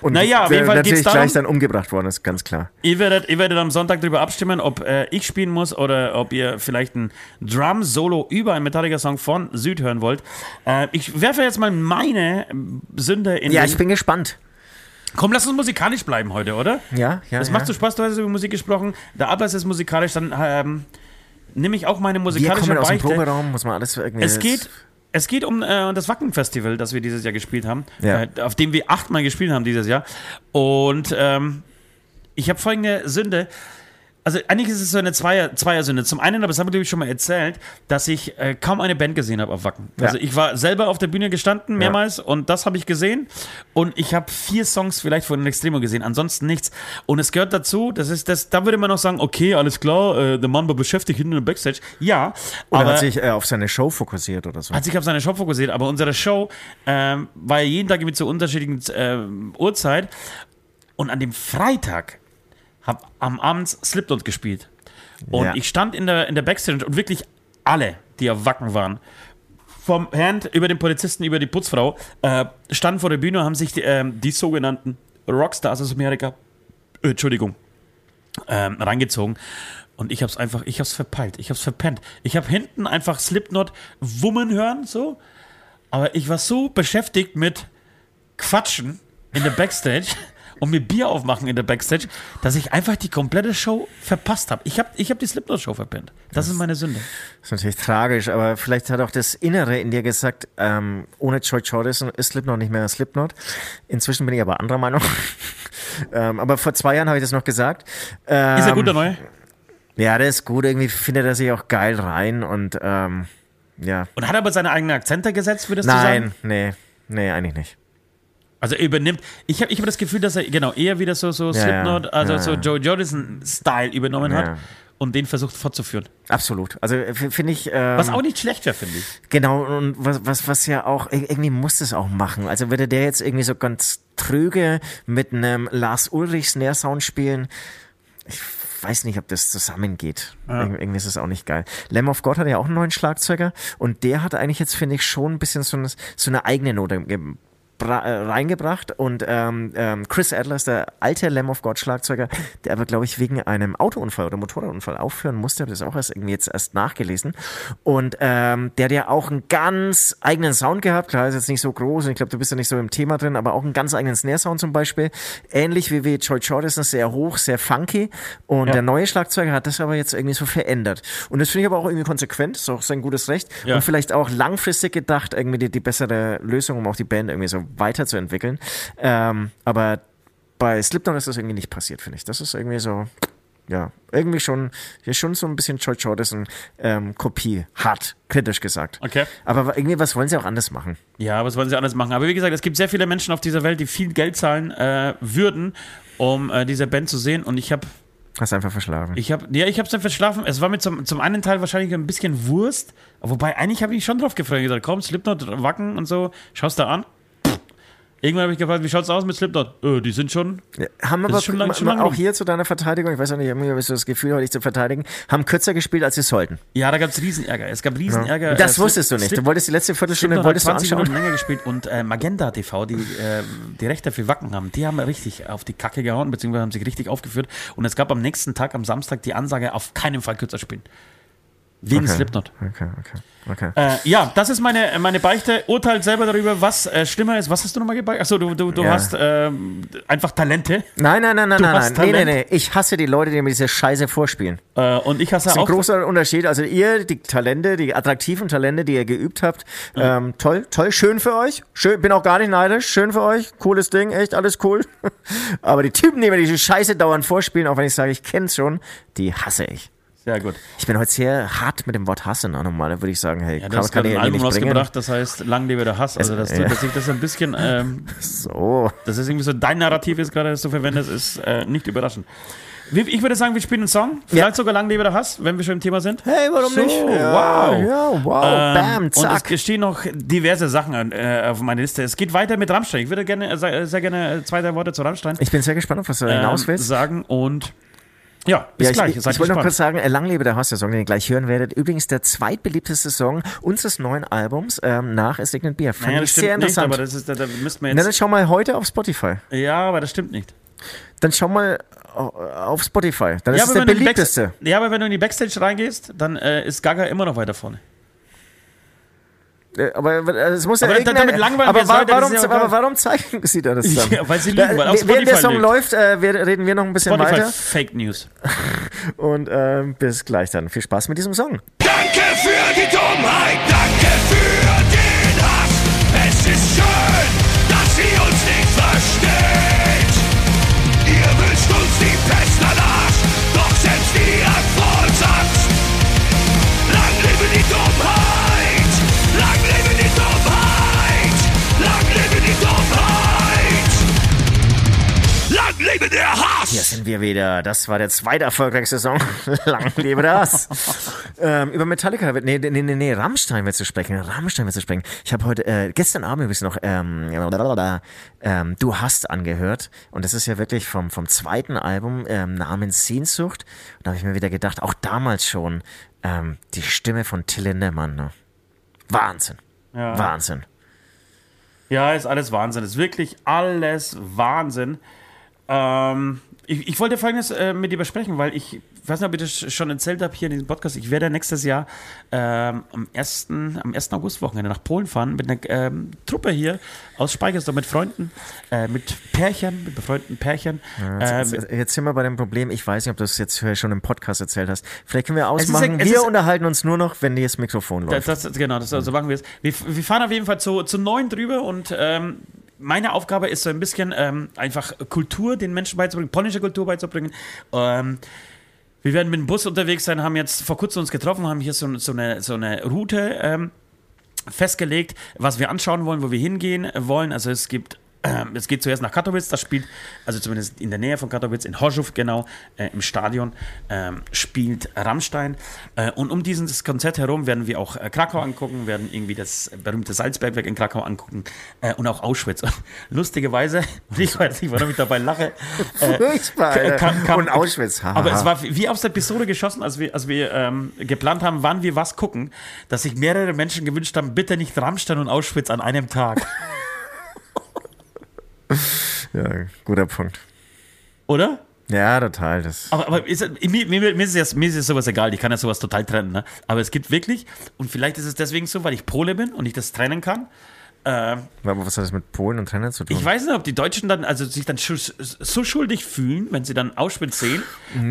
Und Naja, auf jeden Fall natürlich geht's darum- gleich dann umgebracht worden ist, ganz klar. Ihr werdet, ihr werdet am Sonntag darüber abstimmen, ob äh, ich spielen muss oder ob ihr vielleicht ein Drum-Solo über einen Metallica-Song von Süd hören wollt. Äh, ich werfe jetzt mal meine Sünde in Ja, ich bin gespannt. Komm, lass uns musikalisch bleiben heute, oder? Ja, ja. Das ja. macht so Spaß, du hast über Musik gesprochen. Der Ablass ist musikalisch, dann ähm, nehme ich auch meine Wir musikalische kommen aus dem Beichte. Proberaum, muss man alles irgendwie. Es geht, es geht um äh, das Wacken-Festival, das wir dieses Jahr gespielt haben, Ja. äh, auf dem wir achtmal gespielt haben dieses Jahr. Und ähm, ich habe folgende Sünde. Also eigentlich ist es so eine Zweier, Zweiersünde. Zum einen, aber das habe ich glaube ich schon mal erzählt, dass ich äh, kaum eine Band gesehen habe auf Wacken. Ja. Also ich war selber auf der Bühne gestanden mehrmals und das habe ich gesehen und ich habe vier Songs vielleicht von Extremo gesehen, ansonsten nichts. Und es gehört dazu, das ist das, da würde man noch sagen, okay, alles klar, äh, der Mann war beschäftigt hinten im Backstage. Ja, Oder aber hat sich äh, auf seine Show fokussiert oder so. hat sich auf seine Show fokussiert, aber unsere Show ähm, war ja jeden Tag mit zur unterschiedlichen ähm, Uhrzeit. Und an dem Freitag habe am Abend Slipknot gespielt. Und Ja. ich stand in der, in der Backstage und wirklich alle, die auf Wacken waren, vom Herrn über den Polizisten, über die Putzfrau, äh, standen vor der Bühne und haben sich die, ähm, die sogenannten Rockstars aus Amerika, äh, Entschuldigung, ähm, reingezogen. Und ich hab's einfach, ich hab's verpeilt, ich hab's verpennt. Ich hab hinten einfach Slipknot wummen hören, so. Aber ich war so beschäftigt mit Quatschen in der Backstage und mit Bier aufmachen in der Backstage, dass ich einfach die komplette Show verpasst habe. Ich habe ich hab die Slipknot-Show verpennt. Das ist meine Sünde. Das ist natürlich tragisch, aber vielleicht hat auch das Innere in dir gesagt, ähm, ohne Joy Jordison ist Slipknot nicht mehr Slipknot. Inzwischen bin ich aber anderer Meinung. ähm, aber vor zwei Jahren habe ich das noch gesagt. Ähm, Ist er gut, der Neue? Ja, der ist gut. Irgendwie findet er sich auch geil rein und ähm, ja. Und hat er aber seine eigenen Akzente gesetzt, würdest du sagen? Nein, nee, nee, eigentlich nicht. Also er übernimmt. Ich habe ich hab das Gefühl, dass er genau eher wieder so, so Slipknot, ja, also ja, so ja. Joe Jordison-Style übernommen Ja. hat und den versucht fortzuführen. Absolut. Also f- finde ich. Ähm, Was auch nicht schlecht wäre, finde ich. Genau, und was, was, was ja auch, ir- irgendwie muss es auch machen. Also würde der jetzt irgendwie so ganz tröge mit einem Lars Ulrich Snare Sound spielen, ich weiß nicht, ob das zusammengeht. Ir- Irgendwie ist es auch nicht geil. Lamb of God hat ja auch einen neuen Schlagzeuger und der hat eigentlich jetzt, finde ich, schon ein bisschen so eine, so eine eigene Note ge- bra- äh, reingebracht und ähm, ähm, Chris Adler ist der alte Lamb of God Schlagzeuger, der aber glaube ich wegen einem Autounfall oder Motorradunfall aufhören musste, habe das auch erst irgendwie jetzt erst nachgelesen. Und ähm, der hat ja auch einen ganz eigenen Sound gehabt, klar ist jetzt nicht so groß und ich glaube du bist ja nicht so im Thema drin, aber auch einen ganz eigenen Snare Sound zum Beispiel, ähnlich wie wie Joy Jordison, sehr hoch, sehr funky. Und Ja. der neue Schlagzeuger hat das aber jetzt irgendwie so verändert. Und das finde ich aber auch irgendwie konsequent, ist auch sein gutes Recht. Ja. und vielleicht auch langfristig gedacht irgendwie die, die bessere Lösung, um auch die Band irgendwie so weiterzuentwickeln. Ähm, aber bei Slipknot ist das irgendwie nicht passiert, finde ich. Das ist irgendwie so, ja, irgendwie schon, hier schon so ein bisschen Joy Jordison ähm, Kopie, hart, kritisch gesagt. Okay. Aber irgendwie, was wollen sie auch anders machen? Ja, was wollen sie anders machen? Aber wie gesagt, es gibt sehr viele Menschen auf dieser Welt, die viel Geld zahlen äh, würden, um äh, diese Band zu sehen. Und ich habe Hast einfach verschlafen. Ich habe ja, ich habe es dann verschlafen. Es war mir zum, zum einen Teil wahrscheinlich ein bisschen Wurst, wobei eigentlich habe ich mich schon drauf gefreut. Gesagt, komm, Slipknot, Wacken und so, schaust da an. Irgendwann habe ich gefragt, wie schaut's aus mit Slipknot? Äh, die sind schon. Ja, haben aber schon lang- schon lang auch hier zu deiner Verteidigung, ich weiß auch nicht, irgendwie habe ich so das Gefühl, heute dich zu verteidigen, haben kürzer gespielt, als sie sollten. Ja, da gab es Riesenärger. Es gab Riesenärger. Das Äh, wusstest du Slip- nicht. Du Slip- wolltest die letzte Viertelstunde Slipknot wolltest du 20 anschauen. Minuten länger gespielt und äh, Magenta TV, die äh, die Rechte für Wacken haben, die haben richtig auf die Kacke gehauen, beziehungsweise haben sich richtig aufgeführt. Und es gab am nächsten Tag, am Samstag, die Ansage, auf keinen Fall kürzer spielen. Wegen Okay. Slipknot. Okay, okay, okay. Äh, ja, das ist meine, meine Beichte. Urteilt selber darüber, was äh, schlimmer ist. Was hast du nochmal gebeichtet? Achso, du, du, du Ja. hast ähm, einfach Talente. Nein, nein, nein, nein, nein, nein. Nee, nee, Talent. nee. Ich hasse die Leute, die mir diese Scheiße vorspielen. Äh, und ich hasse Das ist ein auch. großer Unterschied. Also ihr, die Talente, die attraktiven Talente, die ihr geübt habt, ähm, toll, toll, schön für euch. Schön, bin auch gar nicht neidisch, schön für euch, cooles Ding, echt alles cool. Aber die Typen, die mir diese Scheiße dauernd vorspielen, auch wenn ich sage, ich kenn's schon, die hasse ich. Sehr gut. Ich bin heute sehr hart mit dem Wort hassen auch nochmal. Da würde ich sagen, hey, Ja, du hast gerade ein irgendwie Album rausgebracht, das heißt Lang lebe der Hass. Also, dass, ja. dass ich das ein bisschen, ähm, So. das ist irgendwie so dein Narrativ ist gerade, das du verwendest, ist äh, nicht überraschend. Ich würde sagen, wir spielen einen Song. Vielleicht Ja. sogar Lang lebe der Hass, wenn wir schon im Thema sind. Hey, warum So, nicht? Ja, wow. Ja, wow, Ähm, bam, Und zack. es stehen noch diverse Sachen äh, auf meiner Liste. Es geht weiter mit Rammstein. Ich würde gerne äh, sehr, sehr gerne zwei, drei Worte zu Rammstein Ich bin sehr gespannt, auf was du hinaus ähm, willst. sagen und ja, bis Ja, gleich. ich, ich, ich wollte noch kurz sagen, äh, Lang lebe der Hass, der Song, den ihr gleich hören werdet. Übrigens der zweitbeliebteste Song unseres neuen Albums ähm, nach Es regnet Bier. Fand Naja, ich das sehr stimmt nicht, interessant. aber das ist, da, da müssten wir Na, dann jetzt. schau mal heute auf Spotify. Ja, aber das stimmt nicht. Dann schau mal au- auf Spotify. Dann Ja ist es der beliebteste. Ja, aber wenn du in die Backstage reingehst, dann äh, ist Gaga immer noch weiter vorne. Äh, Aber äh, es muss Aber ja irgendeine- damit langweilen aber, wir jetzt wa- weiter, das warum, ja aber warum zeigen sie da das dann? Ja, weil sie lügen, weil auf Während der Spotify Song lügt. läuft, äh, reden wir noch ein bisschen Spotify weiter. Fake News. Und äh, bis gleich dann. Viel Spaß mit diesem Song. Danke für die Dummheit, lebe der Hass! Hier sind wir wieder. Das war der zweite erfolgreichste Song. Lang lebe das. ähm, über Metallica, nee, nee, nee, nee, Rammstein wird zu sprechen. Rammstein wird zu sprechen. Ich habe heute, äh, gestern Abend übrigens noch ähm, ähm, Du hast angehört. Und das ist ja wirklich vom, vom zweiten Album ähm, namens Sehnsucht. Und da habe ich mir wieder gedacht, auch damals schon, ähm, die Stimme von Till Lindemann. Ne? Wahnsinn. Ja. Wahnsinn. Ja, ist alles Wahnsinn. Ist wirklich alles Wahnsinn. Ähm, ich, ich wollte Folgendes äh, mit dir besprechen, weil ich weiß nicht, ob ich das schon erzählt habe hier in diesem Podcast. Ich werde nächstes Jahr ähm, am 1. am 1. August-Wochenende nach Polen fahren mit einer ähm, Truppe hier aus Speichersdorf mit Freunden, äh, mit Pärchen, mit befreundeten Pärchen. Ja, jetzt, Ähm, jetzt, sind wir bei dem Problem, ich weiß nicht, ob du das jetzt schon im Podcast erzählt hast. Vielleicht können wir ist ausmachen, es wir ist- unterhalten uns nur noch, wenn das Mikrofon läuft. Das, das, genau, das, so machen wir es. Wir, wir fahren auf jeden Fall zu, zu neun drüber und ähm, meine Aufgabe ist so ein bisschen ähm, einfach Kultur den Menschen beizubringen, polnische Kultur beizubringen. Ähm, wir werden mit dem Bus unterwegs sein, haben jetzt vor kurzem uns getroffen, haben hier so, so, eine, so eine Route ähm, festgelegt, was wir anschauen wollen, wo wir hingehen wollen. Also es gibt, es geht zuerst nach Katowice, das spielt, also zumindest in der Nähe von Katowice, in Horzów genau, äh, im Stadion, ähm, spielt Rammstein. Äh, und um dieses Konzert herum werden wir auch äh, Krakau angucken, werden irgendwie das berühmte Salzbergwerk in Krakau angucken äh, und auch Auschwitz. Lustigerweise, und ich weiß nicht, warum ich dabei lache, äh, Furchtbar, kam- Und Auschwitz, haha. aber es war wie aus der Pistole geschossen, als wir, als wir ähm, geplant haben, wann wir was gucken, dass sich mehrere Menschen gewünscht haben, bitte nicht Rammstein und Auschwitz an einem Tag. Ja, guter Punkt. Oder? Ja, total. Das, Aber, aber ist, mir, mir, mir, ist jetzt, mir ist jetzt sowas egal, ich kann ja sowas total trennen. Ne? Aber es gibt wirklich, und vielleicht ist es deswegen so, weil ich Pole bin und ich das trennen kann. Äh, aber was hat das mit Polen und Trennen zu tun? ich weiß nicht, ob die Deutschen dann also sich dann so schuldig fühlen, wenn sie dann Auschwitz sehen,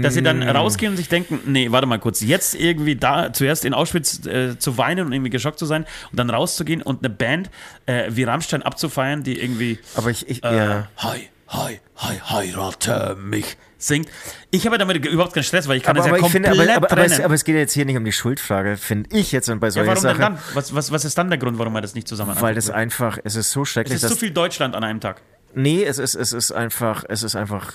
dass sie dann rausgehen und sich denken, nee, warte mal kurz, jetzt irgendwie da zuerst in Auschwitz äh, zu weinen und irgendwie geschockt zu sein und dann rauszugehen und eine Band äh, wie Rammstein abzufeiern, die irgendwie aber ich, ich äh, ja. Hi, hi, hi, heirate mich singt. Ich habe damit überhaupt keinen Stress, weil ich kann Aber, das ja aber, ich komplett finde, aber, aber, es, aber es geht ja jetzt hier nicht um die Schuldfrage, finde ich jetzt und bei ja, solchen denn Sachen. dann? Was, was, was ist dann der Grund, warum man das nicht zusammen Weil das einfach, es ist so Es schrecklich, ist dass zu viel Deutschland an einem Tag. Nee, es ist, es ist einfach, es ist einfach,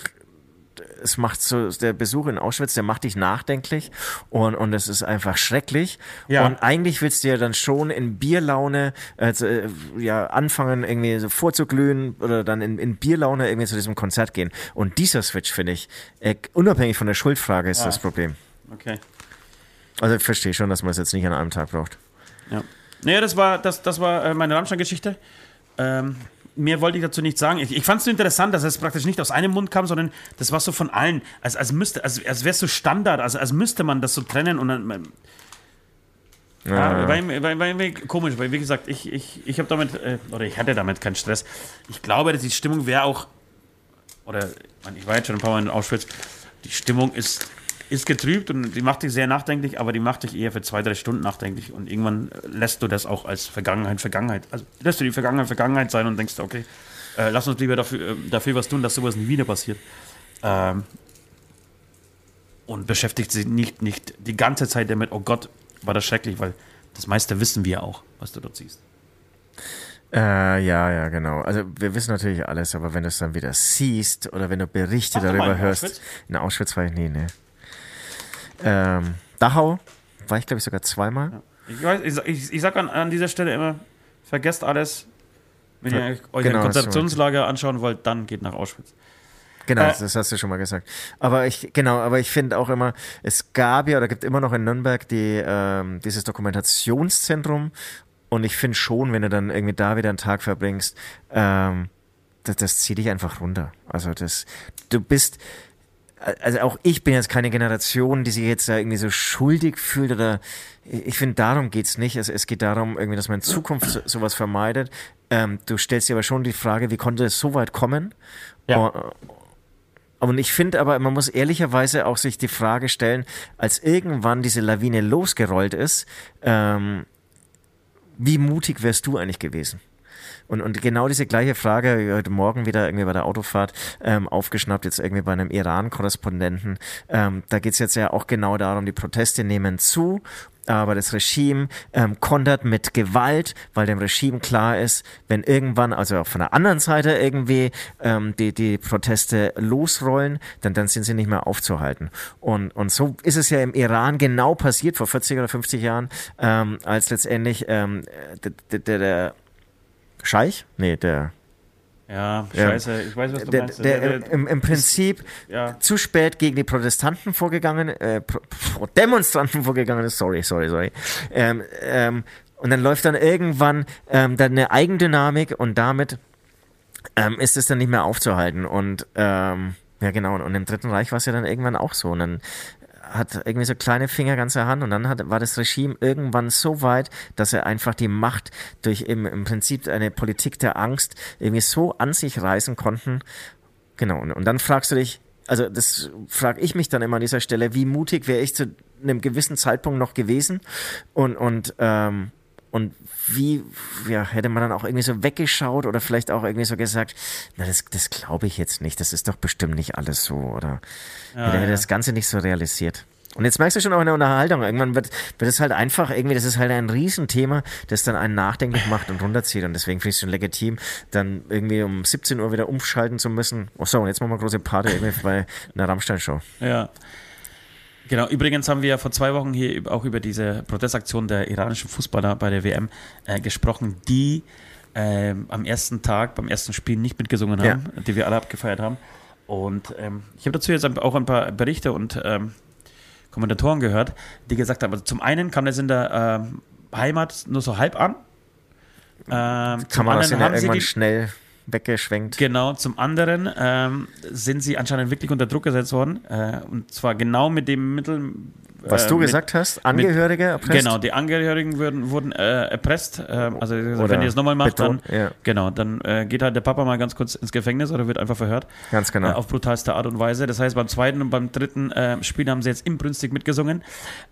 es macht so, der Besuch in Auschwitz, der macht dich nachdenklich und, und es ist einfach schrecklich. Ja. Und eigentlich willst du ja dann schon in Bierlaune äh, zu, äh, ja, anfangen, irgendwie so vorzuglühen oder dann in, in Bierlaune irgendwie zu diesem Konzert gehen. Und dieser Switch, finde ich, äh, unabhängig von der Schuldfrage ist Ja. das Problem. Okay. Also ich verstehe schon, dass man es jetzt nicht an einem Tag braucht. Ja. Naja, das war, das, das war äh, meine Rammstein-Geschichte. Ähm, mehr wollte ich dazu nicht sagen. Ich, ich fand es so interessant, dass es praktisch nicht aus einem Mund kam, sondern das war so von allen. Als, als, müsste, als, als wäre es so Standard, als, als müsste man das so trennen und dann. ähm, Ja, war, war, war irgendwie komisch, weil wie gesagt, ich, ich, ich habe damit, äh, oder ich hatte damit keinen Stress. Ich glaube, dass die Stimmung wäre auch, oder ich war jetzt schon ein paar Mal in Auschwitz, die Stimmung ist, ist getrübt und die macht dich sehr nachdenklich, aber die macht dich eher für zwei, drei Stunden nachdenklich und irgendwann lässt du das auch als Vergangenheit, Vergangenheit, also lässt du die Vergangenheit, Vergangenheit sein und denkst, okay, äh, lass uns lieber dafür, äh, dafür was tun, dass sowas nie wieder passiert. Ähm, und beschäftigt sich nicht, nicht die ganze Zeit damit, oh Gott, war das schrecklich, weil das meiste wissen wir auch, was du dort siehst. Äh, ja, ja, genau. Also wir wissen natürlich alles, aber wenn du es dann wieder siehst oder wenn du Berichte mal darüber hörst. Auschwitz? In Auschwitz war ich nie, ne. Ähm, Dachau war ich, glaube ich, sogar zweimal. Ich, weiß, ich, sag- ich, ich sag an, an dieser Stelle immer, vergesst alles. Wenn Ja, ihr euch genau, ein Konzentrationslager anschauen wollt, dann geht nach Auschwitz. Genau, Äh, das hast du schon mal gesagt. Aber ich, genau, aber ich finde auch immer, es gab ja oder gibt immer noch in Nürnberg die, ähm, dieses Dokumentationszentrum. Und ich finde schon, wenn du dann irgendwie da wieder einen Tag verbringst, ähm, das, das zieht dich einfach runter. Also das, du bist, also auch ich bin jetzt keine Generation, die sich jetzt da irgendwie so schuldig fühlt oder ich finde, darum geht's nicht. Es, es geht darum, irgendwie, dass man in Zukunft so, sowas vermeidet. Ähm, du stellst dir aber schon die Frage, wie konnte es so weit kommen? Ja. Und, und ich finde aber, man muss ehrlicherweise auch sich die Frage stellen, als irgendwann diese Lawine losgerollt ist, ähm, wie mutig wärst du eigentlich gewesen? Und, und genau diese gleiche Frage, wie heute Morgen wieder irgendwie bei der Autofahrt ähm, aufgeschnappt, jetzt irgendwie bei einem Iran-Korrespondenten. Ähm, da geht's jetzt ja auch genau darum, die Proteste nehmen zu aber das Regime ähm, kontert mit Gewalt, weil dem Regime klar ist, wenn irgendwann, also auch von der anderen Seite irgendwie ähm, die, die Proteste losrollen, dann, dann sind sie nicht mehr aufzuhalten. Und, und so ist es ja im Iran genau passiert vor 40 oder 50 Jahren, ähm, als letztendlich ähm, der, der, der Scheich, nee, der ja, scheiße, ich weiß, was du der, meinst. Der, der, im, Im Prinzip ja. zu spät gegen die Protestanten vorgegangen, äh, Pro Demonstranten vorgegangen ist, sorry, sorry, sorry. Ähm, ähm, und dann läuft dann irgendwann ähm, dann eine Eigendynamik und damit ähm, ist es dann nicht mehr aufzuhalten. Und ähm, ja, genau. Und im Dritten Reich war es ja dann irgendwann auch so. Und dann hat irgendwie so kleine Finger ganze Hand und dann hat, war das Regime irgendwann so weit, dass er einfach die Macht durch im, im Prinzip eine Politik der Angst irgendwie so an sich reißen konnten. Genau, und, und dann fragst du dich, also das frage ich mich dann immer an dieser Stelle, wie mutig wäre ich zu einem gewissen Zeitpunkt noch gewesen und, und, ähm, und wie ja, hätte man dann auch irgendwie so weggeschaut oder vielleicht auch irgendwie so gesagt, na, das, das glaube ich jetzt nicht, das ist doch bestimmt nicht alles so oder Ja, hätte, hätte ja. das Ganze nicht so realisiert. Und jetzt merkst du schon auch in der Unterhaltung, irgendwann wird, wird es halt einfach irgendwie, das ist halt ein Riesenthema, das dann einen nachdenklich macht und runterzieht. Und deswegen finde ich es schon legitim, dann irgendwie um 17 Uhr wieder umschalten zu müssen. Oh so, und jetzt machen wir große Party irgendwie bei einer Rammstein-Show. Ja. Genau, übrigens haben wir ja vor zwei Wochen hier auch über diese Protestaktion der iranischen Fußballer bei der WM äh, gesprochen, die ähm, am ersten Tag, beim ersten Spiel nicht mitgesungen Ja. haben, die wir alle abgefeiert haben. Und ähm, ich habe dazu jetzt auch ein paar Berichte und ähm, Kommentatoren gehört, die gesagt haben, also zum einen kam das in der ähm, Heimat nur so halb an. Ähm, Kann man das ja irgendwann schnell weggeschwenkt. Genau, zum anderen ähm, sind sie anscheinend wirklich unter Druck gesetzt worden. Äh, und zwar genau mit dem Mittel. Was äh, du mit- gesagt hast, Angehörige erpresst? Genau, die Angehörigen würden, wurden äh, erpresst. Äh, also Oder wenn ihr es nochmal macht, dann ja. genau, dann äh, geht halt der Papa mal ganz kurz ins Gefängnis oder wird einfach verhört. Ganz genau. Äh, auf brutalste Art und Weise. Das heißt, beim zweiten und beim dritten Spiel haben sie jetzt inbrünstig mitgesungen.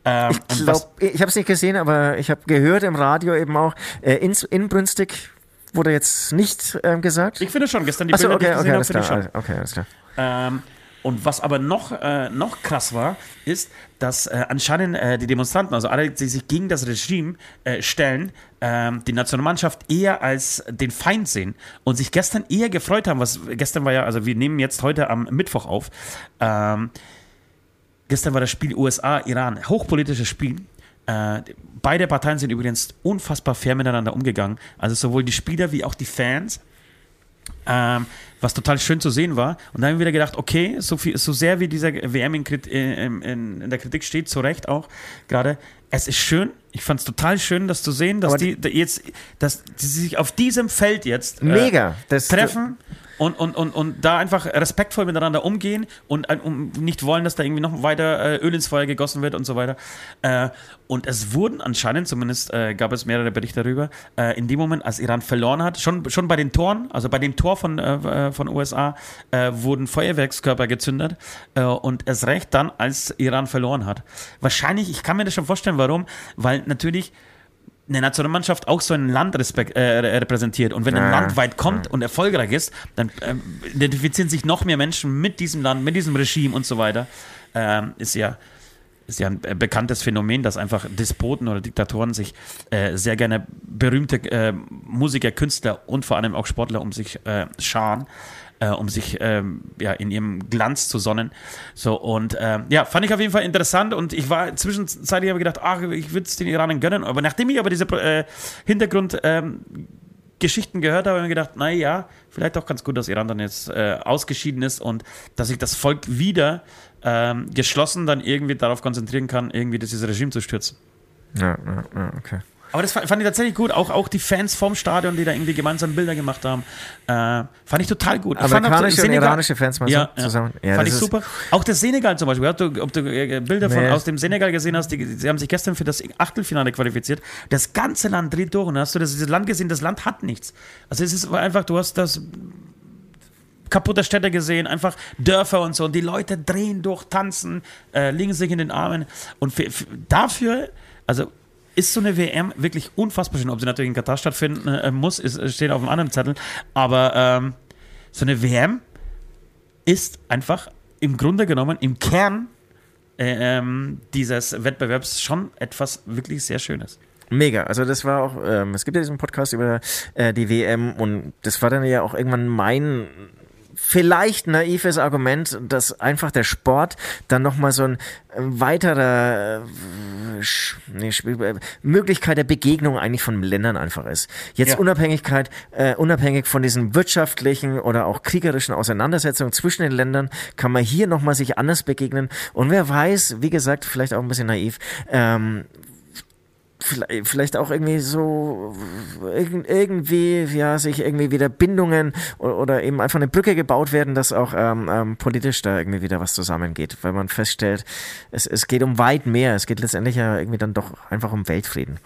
Ähm, Ich was- glaube, ich habe es nicht gesehen, aber ich habe gehört im Radio eben auch, äh, inbrünstig wurde jetzt nicht ähm, gesagt. ich finde schon, gestern die Bilder, die okay, ich gesehen okay, habe, finde ich schon. Okay, alles klar. Ähm, und was aber noch, äh, noch krass war, ist, dass äh, anscheinend äh, die Demonstranten, also alle, die sich gegen das Regime äh, stellen, ähm, die Nationalmannschaft eher als den Feind sehen und sich gestern eher gefreut haben, was gestern war ja, also wir nehmen jetzt heute am Mittwoch auf, ähm, gestern war das Spiel USA-Iran, hochpolitisches Spiel. Äh, beide Parteien sind übrigens unfassbar fair miteinander umgegangen. Also sowohl die Spieler wie auch die Fans. Ähm, was total schön zu sehen war. Und dann haben wir wieder gedacht, okay, so, viel, so sehr wie dieser WM in, Krit- in, in, in der Kritik steht, zu Recht auch gerade, es ist schön. Ich fand es total schön, das zu sehen, dass die, die jetzt, dass die sich auf diesem Feld jetzt äh, Mega. Das, treffen und, und, und, und da einfach respektvoll miteinander umgehen und äh, um, nicht wollen, dass da irgendwie noch weiter äh, Öl ins Feuer gegossen wird und so weiter. Äh, und es wurden anscheinend, zumindest gab es mehrere Berichte darüber, in dem Moment, als Iran verloren hat, schon, schon bei den Toren, also bei dem Tor von, von USA, wurden Feuerwerkskörper gezündet und erst recht dann, als Iran verloren hat. Wahrscheinlich, ich kann mir das schon vorstellen, warum, weil natürlich eine Nationalmannschaft auch so ein Land respekt, äh, repräsentiert. Und wenn ein Ja, Land weit kommt und erfolgreich ist, dann ähm, identifizieren sich noch mehr Menschen mit diesem Land, mit diesem Regime und so weiter. Ähm, ist ja ist ja ein äh, bekanntes Phänomen, dass einfach Despoten oder Diktatoren sich äh, sehr gerne berühmte äh, Musiker, Künstler und vor allem auch Sportler um sich äh, scharen, äh, um sich ähm, ja, in ihrem Glanz zu sonnen. So und ähm, ja, fand ich auf jeden Fall interessant und ich war zwischenzeitlich habe gedacht, ach, ich würde es den Iranern gönnen, aber nachdem ich aber diese äh, Hintergrund ähm, gehört habe, habe ich mir gedacht, naja, vielleicht auch ganz gut, dass Iran dann jetzt äh, ausgeschieden ist und dass sich das Volk wieder ähm, geschlossen dann irgendwie darauf konzentrieren kann, irgendwie dieses Regime zu stürzen. ja, ja, ja, okay. Aber das fand, fand ich tatsächlich gut. Auch, auch die Fans vom Stadion, die da irgendwie gemeinsam Bilder gemacht haben, äh, fand ich total gut. Ich fand auch Amerikanische und Senegal- iranische Fans mal ja, so zusammen. Ja, fand das ich super. Auch das Senegal zum Beispiel. Ob du, ob du äh, Bilder von, Nee. aus dem Senegal gesehen hast, die, sie haben sich gestern für das Achtelfinale qualifiziert. Das ganze Land dreht durch und hast du das, dieses Land gesehen, das Land hat nichts. Also es ist einfach, du hast das kaputte Städte gesehen, einfach Dörfer und so. Und die Leute drehen durch, tanzen, äh, liegen sich in den Armen. Und für, für, dafür, also ist so eine WM wirklich unfassbar schön. Ob sie natürlich in Katar stattfinden äh, muss, ist, steht auf einem anderen Zettel. Aber ähm, so eine WM ist einfach im Grunde genommen im Kern äh, ähm, dieses Wettbewerbs schon etwas wirklich sehr Schönes. Mega. Also das war auch, ähm, es gibt ja diesen Podcast über äh, die WM und das war dann ja auch irgendwann mein vielleicht naives Argument, dass einfach der Sport dann nochmal so ein äh, weiterer äh, nee, äh, Möglichkeit der Begegnung eigentlich von Ländern einfach ist. Jetzt ja. Unabhängigkeit, äh, unabhängig von diesen wirtschaftlichen oder auch kriegerischen Auseinandersetzungen zwischen den Ländern, kann man hier nochmal sich anders begegnen. Und wer weiß, wie gesagt, vielleicht auch ein bisschen naiv, ähm, vielleicht auch irgendwie so irgendwie ja sich irgendwie wieder Bindungen oder eben einfach eine Brücke gebaut werden, dass auch ähm, ähm, politisch da irgendwie wieder was zusammengeht, weil man feststellt, es, es geht um weit mehr, es geht letztendlich ja irgendwie dann doch einfach um Weltfrieden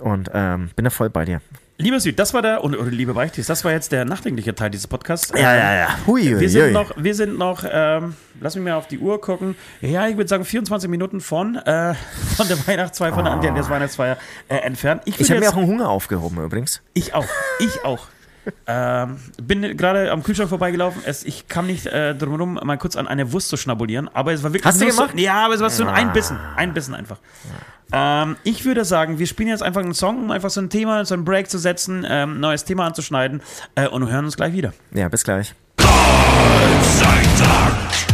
und ähm, bin da voll bei dir. Lieber Süd, das war der, und, oder liebe Beichtis, das war jetzt der nachdenkliche Teil dieses Podcasts. Ja, ja, ja. Hui, hui, wir sind hui. noch, wir sind noch ähm, lass mich mal auf die Uhr gucken. Ja, ich würde sagen 24 Minuten von, äh, von der Weihnachtsfeier, von der oh. des Weihnachtsfeier äh, entfernt. Ich, ich habe mir auch einen Hunger aufgehoben übrigens. Ich auch, ich auch. Ähm, bin gerade am Kühlschrank vorbeigelaufen. Es, ich kam nicht äh, drumherum, mal kurz an eine Wurst zu schnabulieren. Aber es war wirklich. Hast du gemacht? So, ja, aber es war so ein Bissen. Ein Bissen einfach. Ähm, ich würde sagen, wir spielen jetzt einfach einen Song, um einfach so ein Thema, so ein Break zu setzen, ähm, neues Thema anzuschneiden äh, und hören uns gleich wieder. Ja, bis gleich. Gott sei Dank.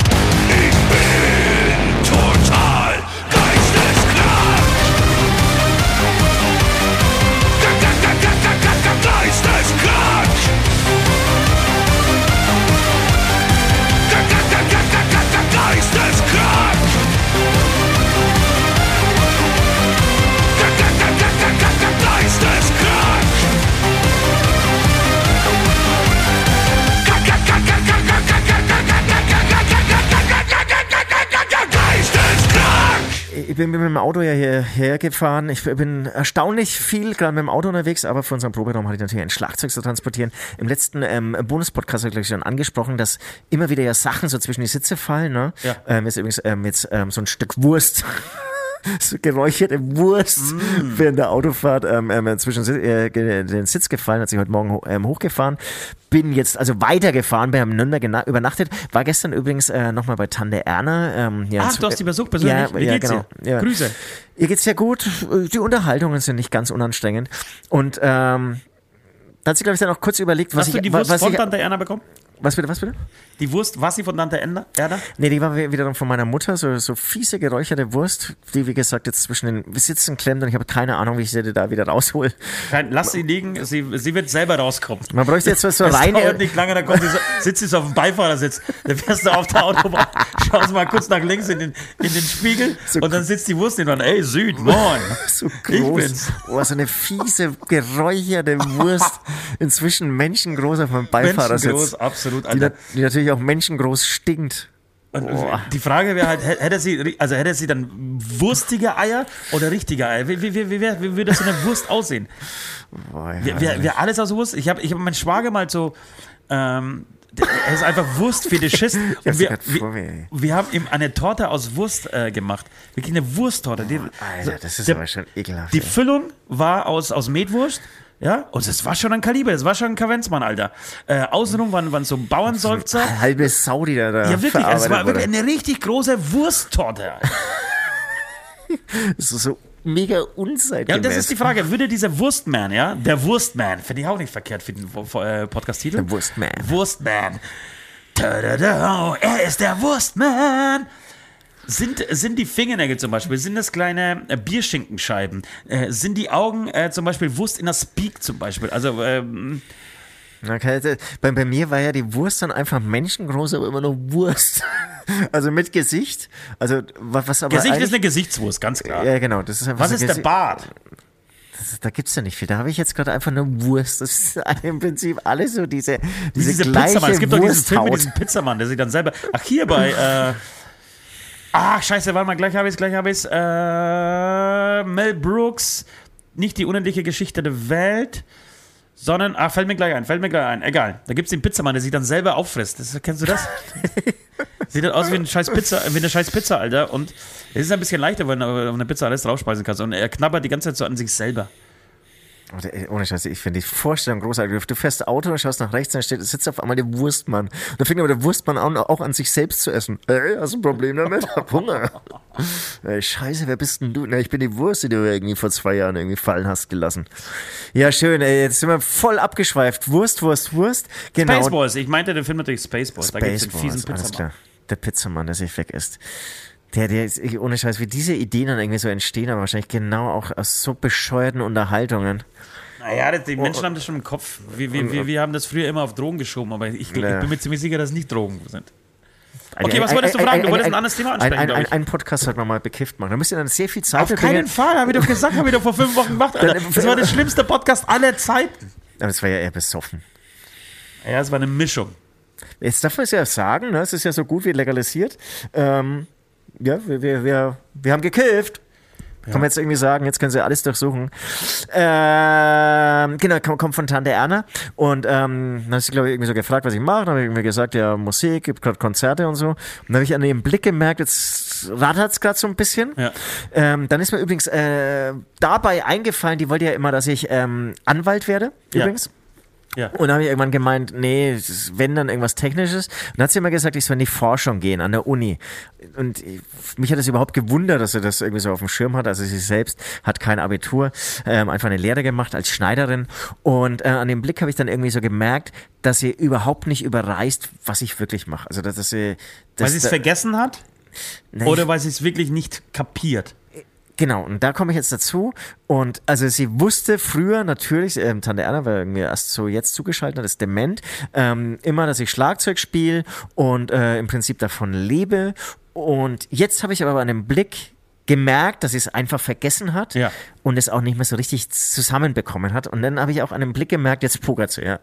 Ich bin mit dem Auto ja hierher gefahren. Ich bin erstaunlich viel gerade mit dem Auto unterwegs, aber für unseren Proberaum hatte ich natürlich ein Schlagzeug zu transportieren. Im letzten ähm, Bonuspodcast habe ich schon angesprochen, dass immer wieder ja Sachen so zwischen die Sitze fallen. Ne? Ja. Ähm, jetzt übrigens ähm, jetzt ähm, so ein Stück Wurst so geräucherte Wurst mm. während der Autofahrt ähm, ähm, zwischen äh, den Sitz gefallen, hat sich heute Morgen ähm, hochgefahren. Bin jetzt also weitergefahren, bin am Nürnberg übernachtet. War gestern übrigens äh, nochmal bei Tante Erna. Ähm, ja, Ach, du hast die besucht persönlich? Ja, Wie ja, geht's genau. Ja. Grüße. Ihr geht's ja gut. Die Unterhaltungen sind nicht ganz unanstrengend. Und ähm, da hat sie, glaube ich, dann auch kurz überlegt, was Hast ich... Hast du die Wurst was von ich, Tante Erna bekommen? Was bitte, was bitte? Die Wurst, war sie von Tante Erna? Nee, die war wiederum von meiner Mutter, so, so fiese geräucherte Wurst, die wie gesagt jetzt zwischen den Sitzen klemmt und ich habe keine Ahnung, wie ich sie da wieder raushol. lass sie liegen, sie, sie wird selber rauskommen. Man bräuchte jetzt was so rein. dauert nicht lange, dann kommt sie so, sitzt sie auf dem Beifahrersitz, dann fährst du auf der Autobahn, schaust mal kurz nach links in den, in den Spiegel so und dann sitzt die Wurst neben ey Süd, moin. So groß. Ich bin's. Oh, so eine fiese, geräucherte Wurst, inzwischen menschengroß auf meinem Beifahrersitz. Menschengroß, absolut. Alter. Die, die natürlich auch menschengroß stinkt. Und die Frage wäre halt, hätte sie, also hätte sie dann wurstige Eier oder richtige Eier? Wie, wie, wie, wie, wie würde so eine Wurst aussehen? Boah, ja, wäre wär alles aus Wurst? Ich habe ich hab meinen Schwager mal so, ähm, er ist einfach Wurstfetischist. Und wir, wir, wir, haben ihm eine Torte aus Wurst äh, gemacht. Wirklich eine Wursttorte. Die, Alter, das ist der, aber schon ekelhaft. Die Füllung war aus, aus Metwurst ja, und es war schon ein Kaliber, es war schon ein Kavenzmann, Alter. Äh, außenrum waren, waren so Bauernseufzer. Eine halbe Sau, die da, da Ja, wirklich, es war wirklich eine richtig große Wursttorte. das ist so mega unzeitgemäß. Ja, und das ist die Frage, würde dieser Wurstman, ja, der Wurstman, finde ich auch nicht verkehrt für den äh, Podcast-Titel. Der Wurstman. Wurstman. Er ist der Wurstman. Sind, sind die Fingernägel zum Beispiel, sind das kleine äh, Bierschinkenscheiben? Äh, sind die Augen äh, zum Beispiel Wurst in der Speak zum Beispiel? Also, ähm, Okay, bei, bei, mir war ja die Wurst dann einfach menschengroß, aber immer nur Wurst. Also mit Gesicht. Also was aber Gesicht ist eine Gesichtswurst, ganz klar. Ja, genau. Das ist einfach was so ist Gesicht der Bart? Das, da gibt's ja nicht viel. Da habe ich jetzt gerade einfach nur Wurst. Das ist im Prinzip alles so diese diese, diese gleiche Pizzamann. Es gibt doch diesen Film mit diesem Pizzamann, der sich dann selber. Ach hier bei. Äh, Ah, scheiße, warte mal, gleich habe ich es, gleich habe ich es. Äh, Mel Brooks, nicht die unendliche Geschichte der Welt, sondern, ah, fällt mir gleich ein, fällt mir gleich ein, egal. Da gibt es den Pizzamann, der sich dann selber auffrisst. Das, kennst du das? Sieht halt aus wie, ein scheiß Pizza, wie eine scheiß Pizza, Alter. Und es ist ein bisschen leichter, weil du auf eine Pizza alles draufspeisen kannst. Und er knabbert die ganze Zeit so an sich selber. Ohne Scheiße, ich finde die Vorstellung großartig. Du fährst Auto und schaust nach rechts, dann steht, sitzt auf einmal der Wurstmann. Und da fängt aber der Wurstmann an, auch an sich selbst zu essen. Ey, hast du ein Problem damit? Hab Hunger. Ey, Scheiße, wer bist denn du? Na, ich bin die Wurst, die du irgendwie vor zwei Jahren irgendwie fallen hast gelassen. Ja, schön, ey, jetzt sind wir voll abgeschweift. Wurst, Wurst, Wurst. Genau. Spaceballs. Ich meinte den Film natürlich Spaceballs. Da gibt es den Spaceballs, fiesen Pizzamann. klar. Der Pizzamann, der sich weg ist. Der, der ist, ohne Scheiß, wie diese Ideen dann irgendwie so entstehen, aber wahrscheinlich genau auch aus so bescheuerten Unterhaltungen. Naja, die Oh. Menschen haben das schon im Kopf. Wir, wir, wir, wir haben das früher immer auf Drogen geschoben, aber ich, ich bin mir ziemlich sicher, dass es nicht Drogen sind. Ein- Okay, was ein- wolltest du ein- fragen? Du ein- wolltest ein ein- anderes Thema ein, ansprechen, ein, ein, ich. ein Podcast sollte man mal bekifft machen. Da müsst ihr dann sehr viel Zeit Auf keinen Fall, habe ich doch gesagt, habe ich doch vor fünf Wochen gemacht. Alter. Das war der schlimmste Podcast aller Zeiten. Aber das war ja eher besoffen. Ja, es war eine Mischung. Jetzt darf man es ja sagen, ne? es ist ja so gut wie legalisiert. Ähm, ja, wir, wir, wir, wir haben gekifft. Kann man jetzt irgendwie sagen, jetzt können sie alles durchsuchen. Ähm, genau, kommt, von Tante Erna. Und ähm, dann hat sie, glaube ich, irgendwie so gefragt, was ich mache. Dann habe ich irgendwie gesagt, ja, Musik, gibt gerade Konzerte und so. Und dann habe ich an ihrem Blick gemerkt, jetzt rattert es gerade so ein bisschen. Ja. Ähm, dann ist mir übrigens äh, dabei eingefallen, die wollte ja immer, dass ich ähm, Anwalt werde, Ja. übrigens. Ja. Und dann habe ich irgendwann gemeint, nee, es wenn dann irgendwas Technisches. Und dann hat sie immer gesagt, ich soll in die Forschung gehen an der Uni. Und ich- mich hat das überhaupt gewundert, dass sie das irgendwie so auf dem Schirm hat. Also sie selbst hat kein Abitur, ähm, einfach eine Lehre gemacht als Schneiderin. Und äh, an dem Blick habe ich dann irgendwie so gemerkt, dass sie überhaupt nicht überreißt, was ich wirklich mache. Also dass, dass sie... Dass Weil sie es da- vergessen hat? Nee, Oder weil sie es wirklich nicht kapiert? Genau, und da komme ich jetzt dazu. Und also sie wusste früher natürlich, ähm, Tante Erna war irgendwie erst so jetzt zugeschaltet, ist dement, ähm, immer, dass ich Schlagzeug spiele und äh, im Prinzip davon lebe. Und jetzt habe ich aber dem Blick gemerkt, dass sie es einfach vergessen hat Ja. und es auch nicht mehr so richtig zusammenbekommen hat. Und dann habe ich auch an dem Blick gemerkt, jetzt pokert sie, ja.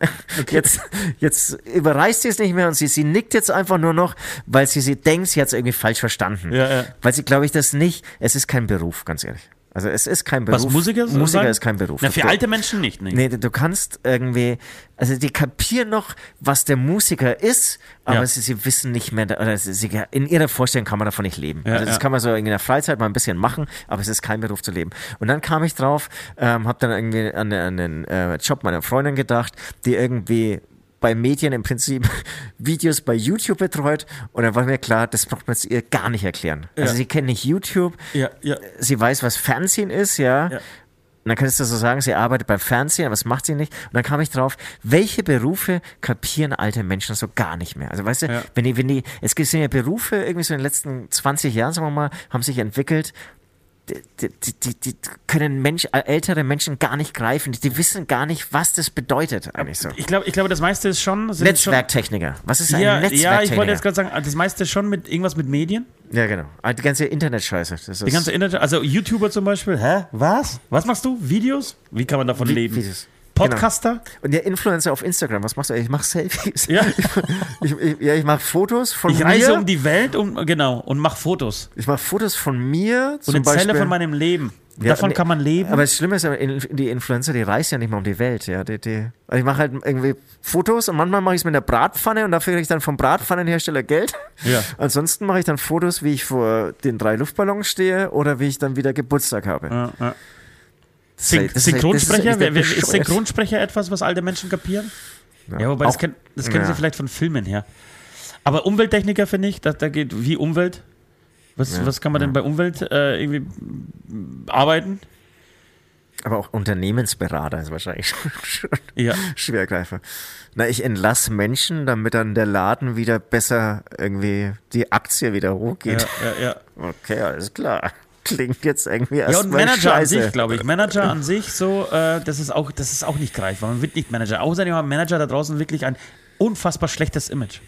Jetzt, jetzt überreißt sie es nicht mehr und sie, sie nickt jetzt einfach nur noch, weil sie, sie denkt, sie hat es irgendwie falsch verstanden. Ja, ja. Weil sie, glaube ich, das nicht, es ist kein Beruf, ganz ehrlich. Also es ist kein Beruf. Was Musiker so Musiker sagen? ist kein Beruf. Na, für alte Menschen nicht. Nee. Nee, du kannst irgendwie, also die kapieren noch, was der Musiker ist, aber Ja. sie, sie wissen nicht mehr, oder sie, in ihrer Vorstellung kann man davon nicht leben. Ja, also das ja. kann man so in der Freizeit mal ein bisschen machen, aber es ist kein Beruf zu leben. Und dann kam ich drauf, ähm, habe dann irgendwie an, den- an den äh, Job meiner Freundin gedacht, die irgendwie bei Medien im Prinzip Videos bei YouTube betreut und dann war mir klar, das braucht man jetzt ihr gar nicht erklären. Also Ja. sie kennt nicht YouTube, Ja, ja. sie weiß, was Fernsehen ist, ja. Ja. Und dann könntest du so sagen, sie arbeitet beim Fernsehen, aber was macht sie nicht? Und dann kam ich drauf, welche Berufe kapieren alte Menschen so gar nicht mehr? Also weißt du, Ja. wenn die, wenn die, es gibt ja Berufe, irgendwie so in den letzten 20 Jahren, sagen wir mal, haben sich entwickelt, die, die, die, können Mensch, äh, ältere Menschen gar nicht greifen. Die, wissen gar nicht, was das bedeutet eigentlich so. Ich glaube, ich glaube, das meiste ist schon. Netzwerktechniker. Was ist ein ja, Netzwerktechniker? ja, ich wollte jetzt gerade sagen, das meiste ist schon mit irgendwas mit Medien. ja, genau. Ah, Die ganze Internetscheiße. Die ganze Internet, also YouTuber zum Beispiel. Hä? Was? Was machst du? Videos? Wie kann man davon Vi- leben? Videos. Podcaster? Und der Influencer auf Instagram, was machst du? Ich mache Selfies. Ja. Ich, ich, ja, ich mache Fotos von Ich mir. reise um die Welt um, genau, und mach Fotos. ich mache Fotos von mir Und erzähle von meinem Leben. Ja, Davon kann man leben. Aber das Schlimme ist, die Influencer, die reisen ja nicht mal um die Welt. Ja, die, die, also ich mache halt irgendwie Fotos und manchmal mache ich es mit einer Bratpfanne und dafür kriege ich dann vom Bratpfannenhersteller Geld. Ja. Ansonsten mache ich dann Fotos, wie ich vor den drei Luftballons stehe oder wie ich dann wieder Geburtstag habe. ja, ja. Das Syn ist- das Synchronsprecher? das ist. Synchronsprecher etwas, was alte Menschen kapieren? Ja, wobei das, Auch- kenn, das kennen ja. sie vielleicht von Filmen her. Aber Umwelttechniker finde ich, da, da geht wie Umwelt. Was, Ja, was kann man denn bei Umwelt äh, irgendwie arbeiten? Aber auch Unternehmensberater ist wahrscheinlich schon Ja. Schwergreifer. Na, ich entlasse Menschen, damit dann der Laden wieder besser irgendwie die Aktie wieder Ja, hochgeht. ja, ja. Okay, alles klar. Klingt jetzt irgendwie Ja, und erstmal Manager an scheiße. sich, glaube ich. Manager an sich, so, äh, das ist auch, das ist auch nicht greifbar. Man wird nicht Manager. Außerdem haben Manager da draußen wirklich ein unfassbar schlechtes Image.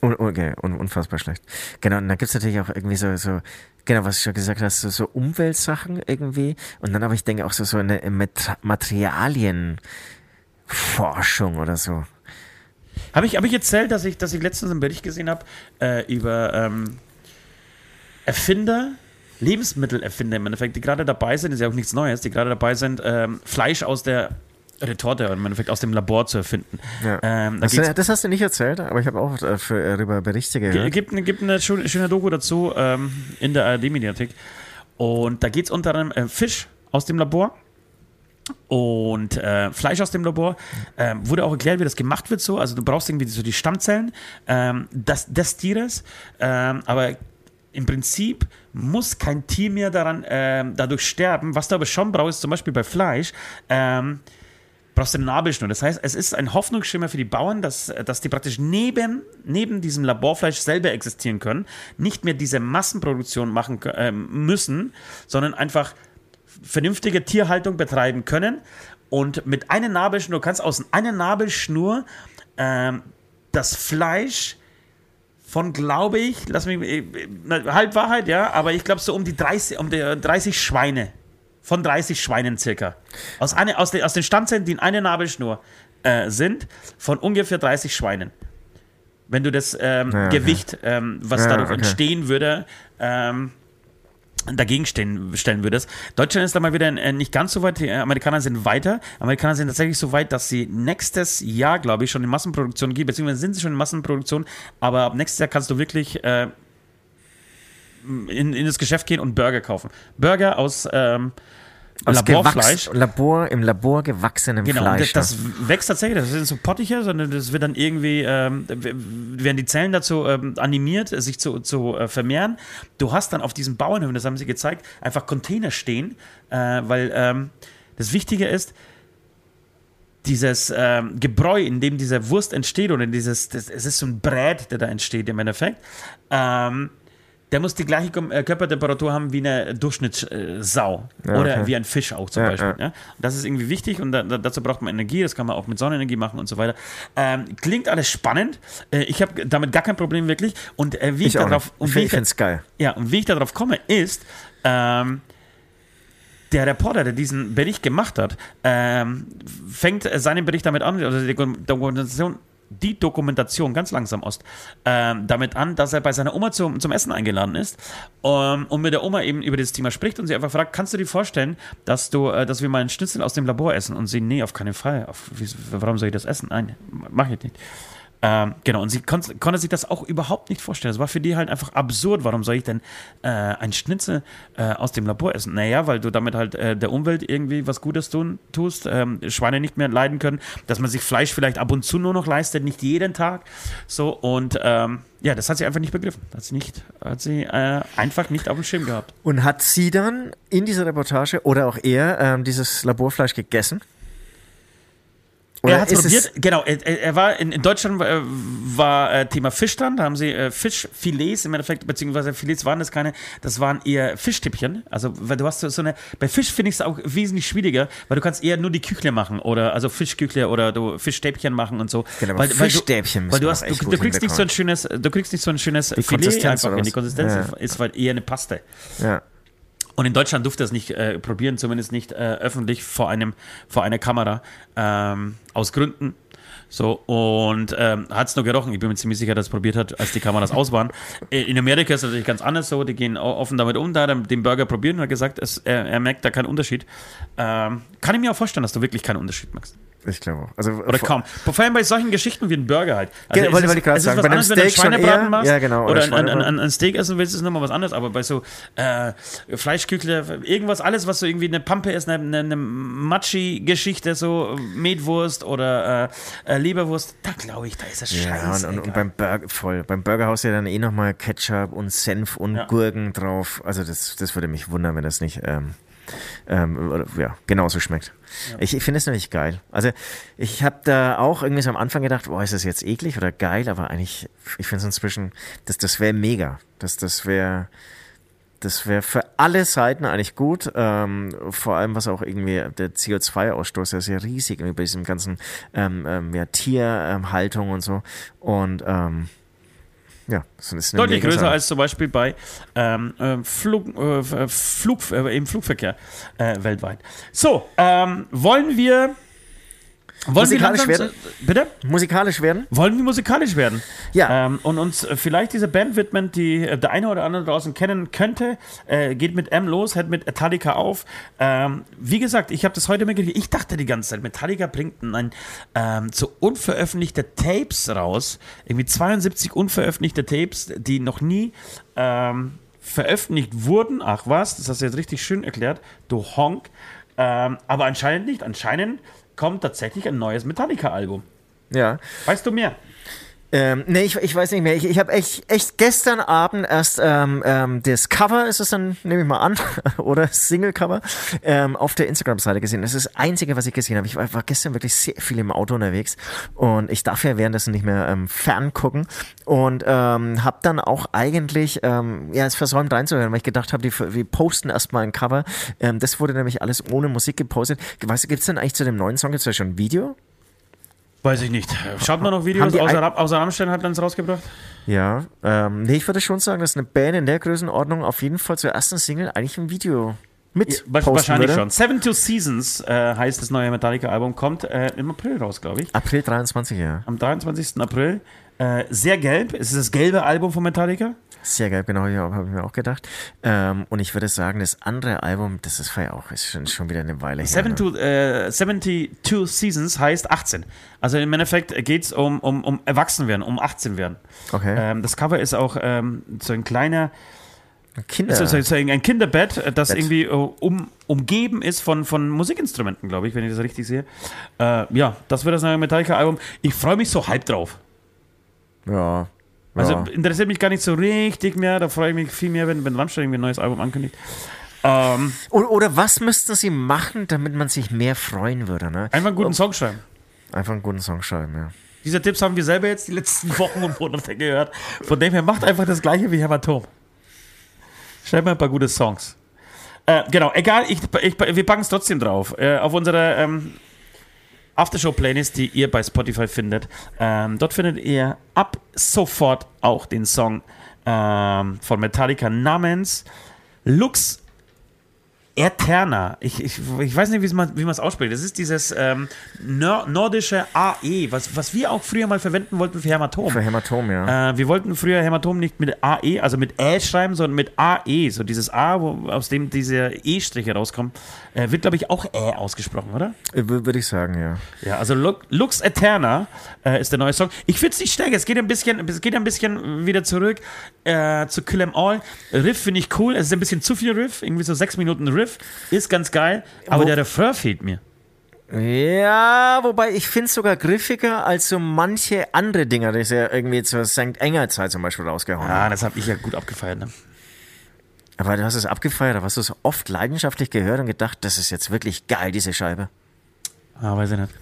Okay, un unfassbar schlecht. Genau, und dann gibt's natürlich auch irgendwie so, so, genau, was du schon gesagt hast, so, so Umweltsachen irgendwie. Und dann aber ich denke auch so, so eine Materialienforschung oder so. Habe ich, hab ich erzählt, dass ich, dass ich letztens einen Bericht gesehen habe äh, über ähm, Erfinder, Lebensmittelerfinder im Endeffekt, die gerade dabei sind, ist ja auch nichts Neues, die gerade dabei sind, ähm, Fleisch aus der Retorte im Endeffekt aus dem Labor zu erfinden. Ja. Ähm, da Das, das hast du nicht erzählt, aber ich habe auch äh, äh, darüber Berichte Ge- gehört. gibt, gibt eine schöne, schöne Doku dazu ähm, in der ARD-Mediathek. Und da geht es unter anderem äh, Fisch aus dem Labor. und äh, Fleisch aus dem Labor. Ähm, wurde auch erklärt, wie das gemacht wird so. Also du brauchst irgendwie so die Stammzellen ähm, des, des Tieres, ähm, aber im Prinzip muss kein Tier mehr daran ähm, dadurch sterben. Was du aber schon brauchst, zum Beispiel bei Fleisch, ähm, brauchst du eine Nabelschnur. Das heißt, es ist ein Hoffnungsschimmer für die Bauern, dass, dass die praktisch neben, neben diesem Laborfleisch selber existieren können, nicht mehr diese Massenproduktion machen äh, müssen, sondern einfach vernünftige Tierhaltung betreiben können. Und mit einer Nabelschnur, du kannst aus einer Nabelschnur ähm, das Fleisch von, glaube ich, lass mich, äh, Halbwahrheit, ja, aber ich glaube so um die 30, um die 30 Schweine. Von 30 Schweinen circa. Aus, eine, aus, den, aus den Stammzellen, die in einer Nabelschnur äh, sind, von ungefähr 30 Schweinen. Wenn du das ähm, ja, Gewicht, ähm, was ja, dadurch okay. entstehen würde, ähm, dagegen stehen, stellen würdest. Deutschland ist da mal wieder äh, nicht ganz so weit. Die Amerikaner sind weiter. Amerikaner sind tatsächlich so weit, dass sie nächstes Jahr, glaube ich, schon in Massenproduktion gehen, beziehungsweise sind sie schon in Massenproduktion, aber ab nächstes Jahr kannst du wirklich äh, in, in das Geschäft gehen und Burger kaufen. Burger aus ähm, aus Laborfleisch. Labor, Im Labor gewachsenem genau, Fleisch. Genau, das, das wächst tatsächlich, das sind so Pottiche, sondern das wird dann irgendwie, ähm, werden die Zellen dazu ähm, animiert, sich zu, zu äh, vermehren. Du hast dann auf diesen Bauernhöfen, das haben sie gezeigt, einfach Container stehen, äh, weil ähm, das Wichtige ist, dieses ähm, Gebräu, in dem diese Wurst entsteht, oder dieses, das, es ist so ein Brät, der da entsteht im Endeffekt, ähm, der muss die gleiche äh, Körpertemperatur haben wie eine Durchschnittssau. Ja, oder okay. wie ein Fisch auch zum ja, Beispiel. Ja. Das ist irgendwie wichtig und da, dazu braucht man Energie. Das kann man auch mit Sonnenenergie machen und so weiter. Ähm, klingt alles spannend. Äh, ich habe damit gar kein Problem wirklich. Und äh, wie ich, ich darauf. Und ich finde es geil. Ja, und wie ich darauf komme, ist. Ähm, der Reporter, der diesen Bericht gemacht hat, ähm, fängt seinen Bericht damit an, also die Dokumentation die Dokumentation ganz langsam aus, ähm, damit an, dass er bei seiner Oma zum, zum Essen eingeladen ist ähm, und mit der Oma eben über das Thema spricht und sie einfach fragt, kannst du dir vorstellen, dass du, äh, dass wir mal einen Schnitzel aus dem Labor essen? Und sie, nee, auf keinen Fall. Auf, warum soll ich das essen? Nein, mach ich nicht. Ähm, genau, und sie kon konnte sich das auch überhaupt nicht vorstellen. Es war für die halt einfach absurd. Warum soll ich denn äh, ein Schnitzel äh, aus dem Labor essen? Naja, weil du damit halt äh, der Umwelt irgendwie was Gutes tun, tust, ähm, Schweine nicht mehr leiden können, dass man sich Fleisch vielleicht ab und zu nur noch leistet, nicht jeden Tag. So, und ähm, ja, das hat sie einfach nicht begriffen. Hat sie, nicht, hat sie äh, einfach nicht auf dem Schirm gehabt. Und hat sie dann in dieser Reportage oder auch er ähm, dieses Laborfleisch gegessen? Oder er hat es probiert, genau. Er, er, war in, in Deutschland äh, war äh, Thema Fisch dran. Da haben sie äh, Fischfilets im Endeffekt, beziehungsweise Filets waren das keine, das waren eher Fischtippchen. Also, weil du hast so, eine, bei Fisch finde ich es auch wesentlich schwieriger, weil du kannst eher nur die Küchle machen oder also Fischküchle oder du Fischstäbchen machen und so. Genau, weil, Fischstäbchen weil du, weil du, hast, du, du kriegst nicht so ein schönes, du kriegst nicht so ein schönes die Filet einfach, die Konsistenz ja. ist halt eher eine Paste. Ja. Und in Deutschland durfte er es nicht äh, probieren, zumindest nicht äh, öffentlich vor einem vor einer Kamera ähm, aus Gründen. So, und ähm, hat es nur gerochen. Ich bin mir ziemlich sicher, dass er es probiert hat, als die Kameras aus waren. Äh, in Amerika ist es natürlich ganz anders so. Die gehen offen damit um. Da den Burger probiert und hat gesagt, es, er, er merkt da keinen Unterschied. Ähm, kann ich mir auch vorstellen, dass du wirklich keinen Unterschied merkst. Ich glaube auch. Also, oder kaum. Vor allem bei solchen Geschichten wie ein Burger halt. Also genau, wollte, ich gerade sagen. Bei einem Steak schon eher, machst, ja, genau, oder, oder ein, ein, ein, Steak essen willst, ist nochmal was anderes. Aber bei so äh, Fleischküchle, irgendwas, alles, was so irgendwie eine Pampe ist, eine, eine, eine Matschi-Geschichte, so Metwurst oder äh, äh Leberwurst, da glaube ich, da ist das ja, scheiße. Und, und, und, beim Burger, voll. Beim Burgerhaus ja dann eh nochmal Ketchup und Senf und ja. Gurken drauf. Also das, das würde mich wundern, wenn das nicht ähm, ähm, ja, genauso schmeckt. Ja. Ich, ich finde es nämlich geil. Also ich habe da auch irgendwie so am Anfang gedacht, boah, ist das jetzt eklig oder geil, aber eigentlich, ich finde es inzwischen, das, das wäre mega. Das, das wäre das wäre für alle Seiten eigentlich gut. Ähm, vor allem, was auch irgendwie der CO2-Ausstoß, der ist ja riesig bei diesem ganzen ähm, ähm, ja, Tierhaltung und so. Und ähm, ja, das ist deutlich größer als zum Beispiel bei ähm, äh, Flug, äh, Flug, äh, im Flugverkehr äh, weltweit. So, ähm, wollen wir wollen musikalisch werden? Bitte? Musikalisch werden? Wollen wir musikalisch werden? Ja. Ähm, und uns vielleicht diese Band widmen, die äh, der eine oder andere draußen kennen könnte. Äh, geht mit M los, hört mit Metallica auf. Ähm, wie gesagt, ich habe das heute mitgekriegt. Ich dachte die ganze Zeit, Metallica bringt ein ähm, so unveröffentlichte Tapes raus. Irgendwie 72 unveröffentlichte Tapes, die noch nie ähm, veröffentlicht wurden. Ach was, das hast du jetzt richtig schön erklärt. Du Honk. Ähm, aber anscheinend nicht. Anscheinend kommt tatsächlich ein neues Metallica-Album. Ja. Weißt du mehr? Ähm, nee, ich, ich weiß nicht mehr. Ich, ich habe echt, echt gestern Abend erst ähm, ähm, das Cover, ist es dann, nehme ich mal an, oder Single-Cover, ähm, auf der Instagram-Seite gesehen. Das ist das Einzige, was ich gesehen habe. Ich war, war gestern wirklich sehr viel im Auto unterwegs und ich darf ja währenddessen nicht mehr ähm, ferngucken und ähm, habe dann auch eigentlich ähm, ja, es versäumt reinzuhören, weil ich gedacht habe, die posten erstmal ein Cover. Ähm, das wurde nämlich alles ohne Musik gepostet. Weißt du, gibt es denn eigentlich zu dem neuen Song jetzt schon ein Video? Weiß ich nicht. Schaut man noch Videos? Außer, ein- außer Rammstein hat eins rausgebracht. Ja, ähm, nee, ich würde schon sagen, dass eine Band in der Größenordnung auf jeden Fall zur ersten Single eigentlich ein Video mit posten Wahrscheinlich würde. schon. Seven Two Seasons äh, heißt das neue Metallica-Album, kommt äh, im April raus, glaube ich. April 23, ja. Am 23. April. Äh, sehr gelb. Es ist das gelbe Album von Metallica. Sehr geil, genau, ja, habe ich mir auch gedacht. Ähm, und ich würde sagen, das andere Album, das ist ja auch, ist schon, schon wieder eine Weile her. Ne? to, äh, 72 Seasons heißt 18. Also im Endeffekt geht es um, um, um Erwachsenwerden, um 18 werden. Okay. Ähm, das Cover ist auch ähm, so ein kleiner, Kinder. so, so, so ein Kinderbett, äh, das Bett. irgendwie äh, um, umgeben ist von, von Musikinstrumenten, glaube ich, wenn ich das richtig sehe. Äh, ja, das wird das neue Metallica-Album. Ich freue mich so halb drauf. ja. Also ja. interessiert mich gar nicht so richtig mehr. Da freue ich mich viel mehr, wenn, wenn Rammstein irgendwie ein neues Album ankündigt. Ähm, oder, oder was müssten sie machen, damit man sich mehr freuen würde? Ne? einfach einen guten Song schreiben. Einfach einen guten Song schreiben, ja. Diese Tipps haben wir selber jetzt die letzten Wochen und Monate gehört. Von dem her macht einfach das gleiche wie Hämatom. Schreibt mal ein paar gute Songs. Äh, genau, egal, ich, ich, wir packen es trotzdem drauf. Äh, auf unserer ähm, Aftershow-Playlist, die ihr bei Spotify findet. Ähm, dort findet ihr ab sofort auch den Song ähm, von Metallica namens Lux Eterna. Ich, ich, ich weiß nicht, wie man es ausspricht. Das ist dieses ähm, nor nordische AE, was, was wir auch früher mal verwenden wollten für Hämatom. Für Hämatom, ja. Äh, wir wollten früher Hämatom nicht mit AE, also mit Ä schreiben, sondern mit AE. So dieses A, wo, aus dem diese E-Striche rauskommen, äh, wird, glaube ich, auch Ä ausgesprochen, oder? Äh, wür- Würde ich sagen, ja. Ja, also Lu- Lux Eterna äh, ist der neue Song. Ich finde es nicht stärker. Es geht ein bisschen, es geht ein bisschen wieder zurück äh, zu Kill 'Em All. Riff finde ich cool. Es ist ein bisschen zu viel Riff. Irgendwie so sechs Minuten Riff. Ist ganz geil. Aber Wo- der Refrain fehlt mir. Ja, wobei ich finde es sogar griffiger als so manche andere Dinger, die sie ja irgendwie zur St. Enger Zeit zum Beispiel rausgehauen haben. Ah, das habe ich ja gut abgefeiert. Ne? Aber du hast es abgefeiert, aber hast du es oft leidenschaftlich gehört und gedacht, das ist jetzt wirklich geil, diese Scheibe. Ah, weiß ich nicht.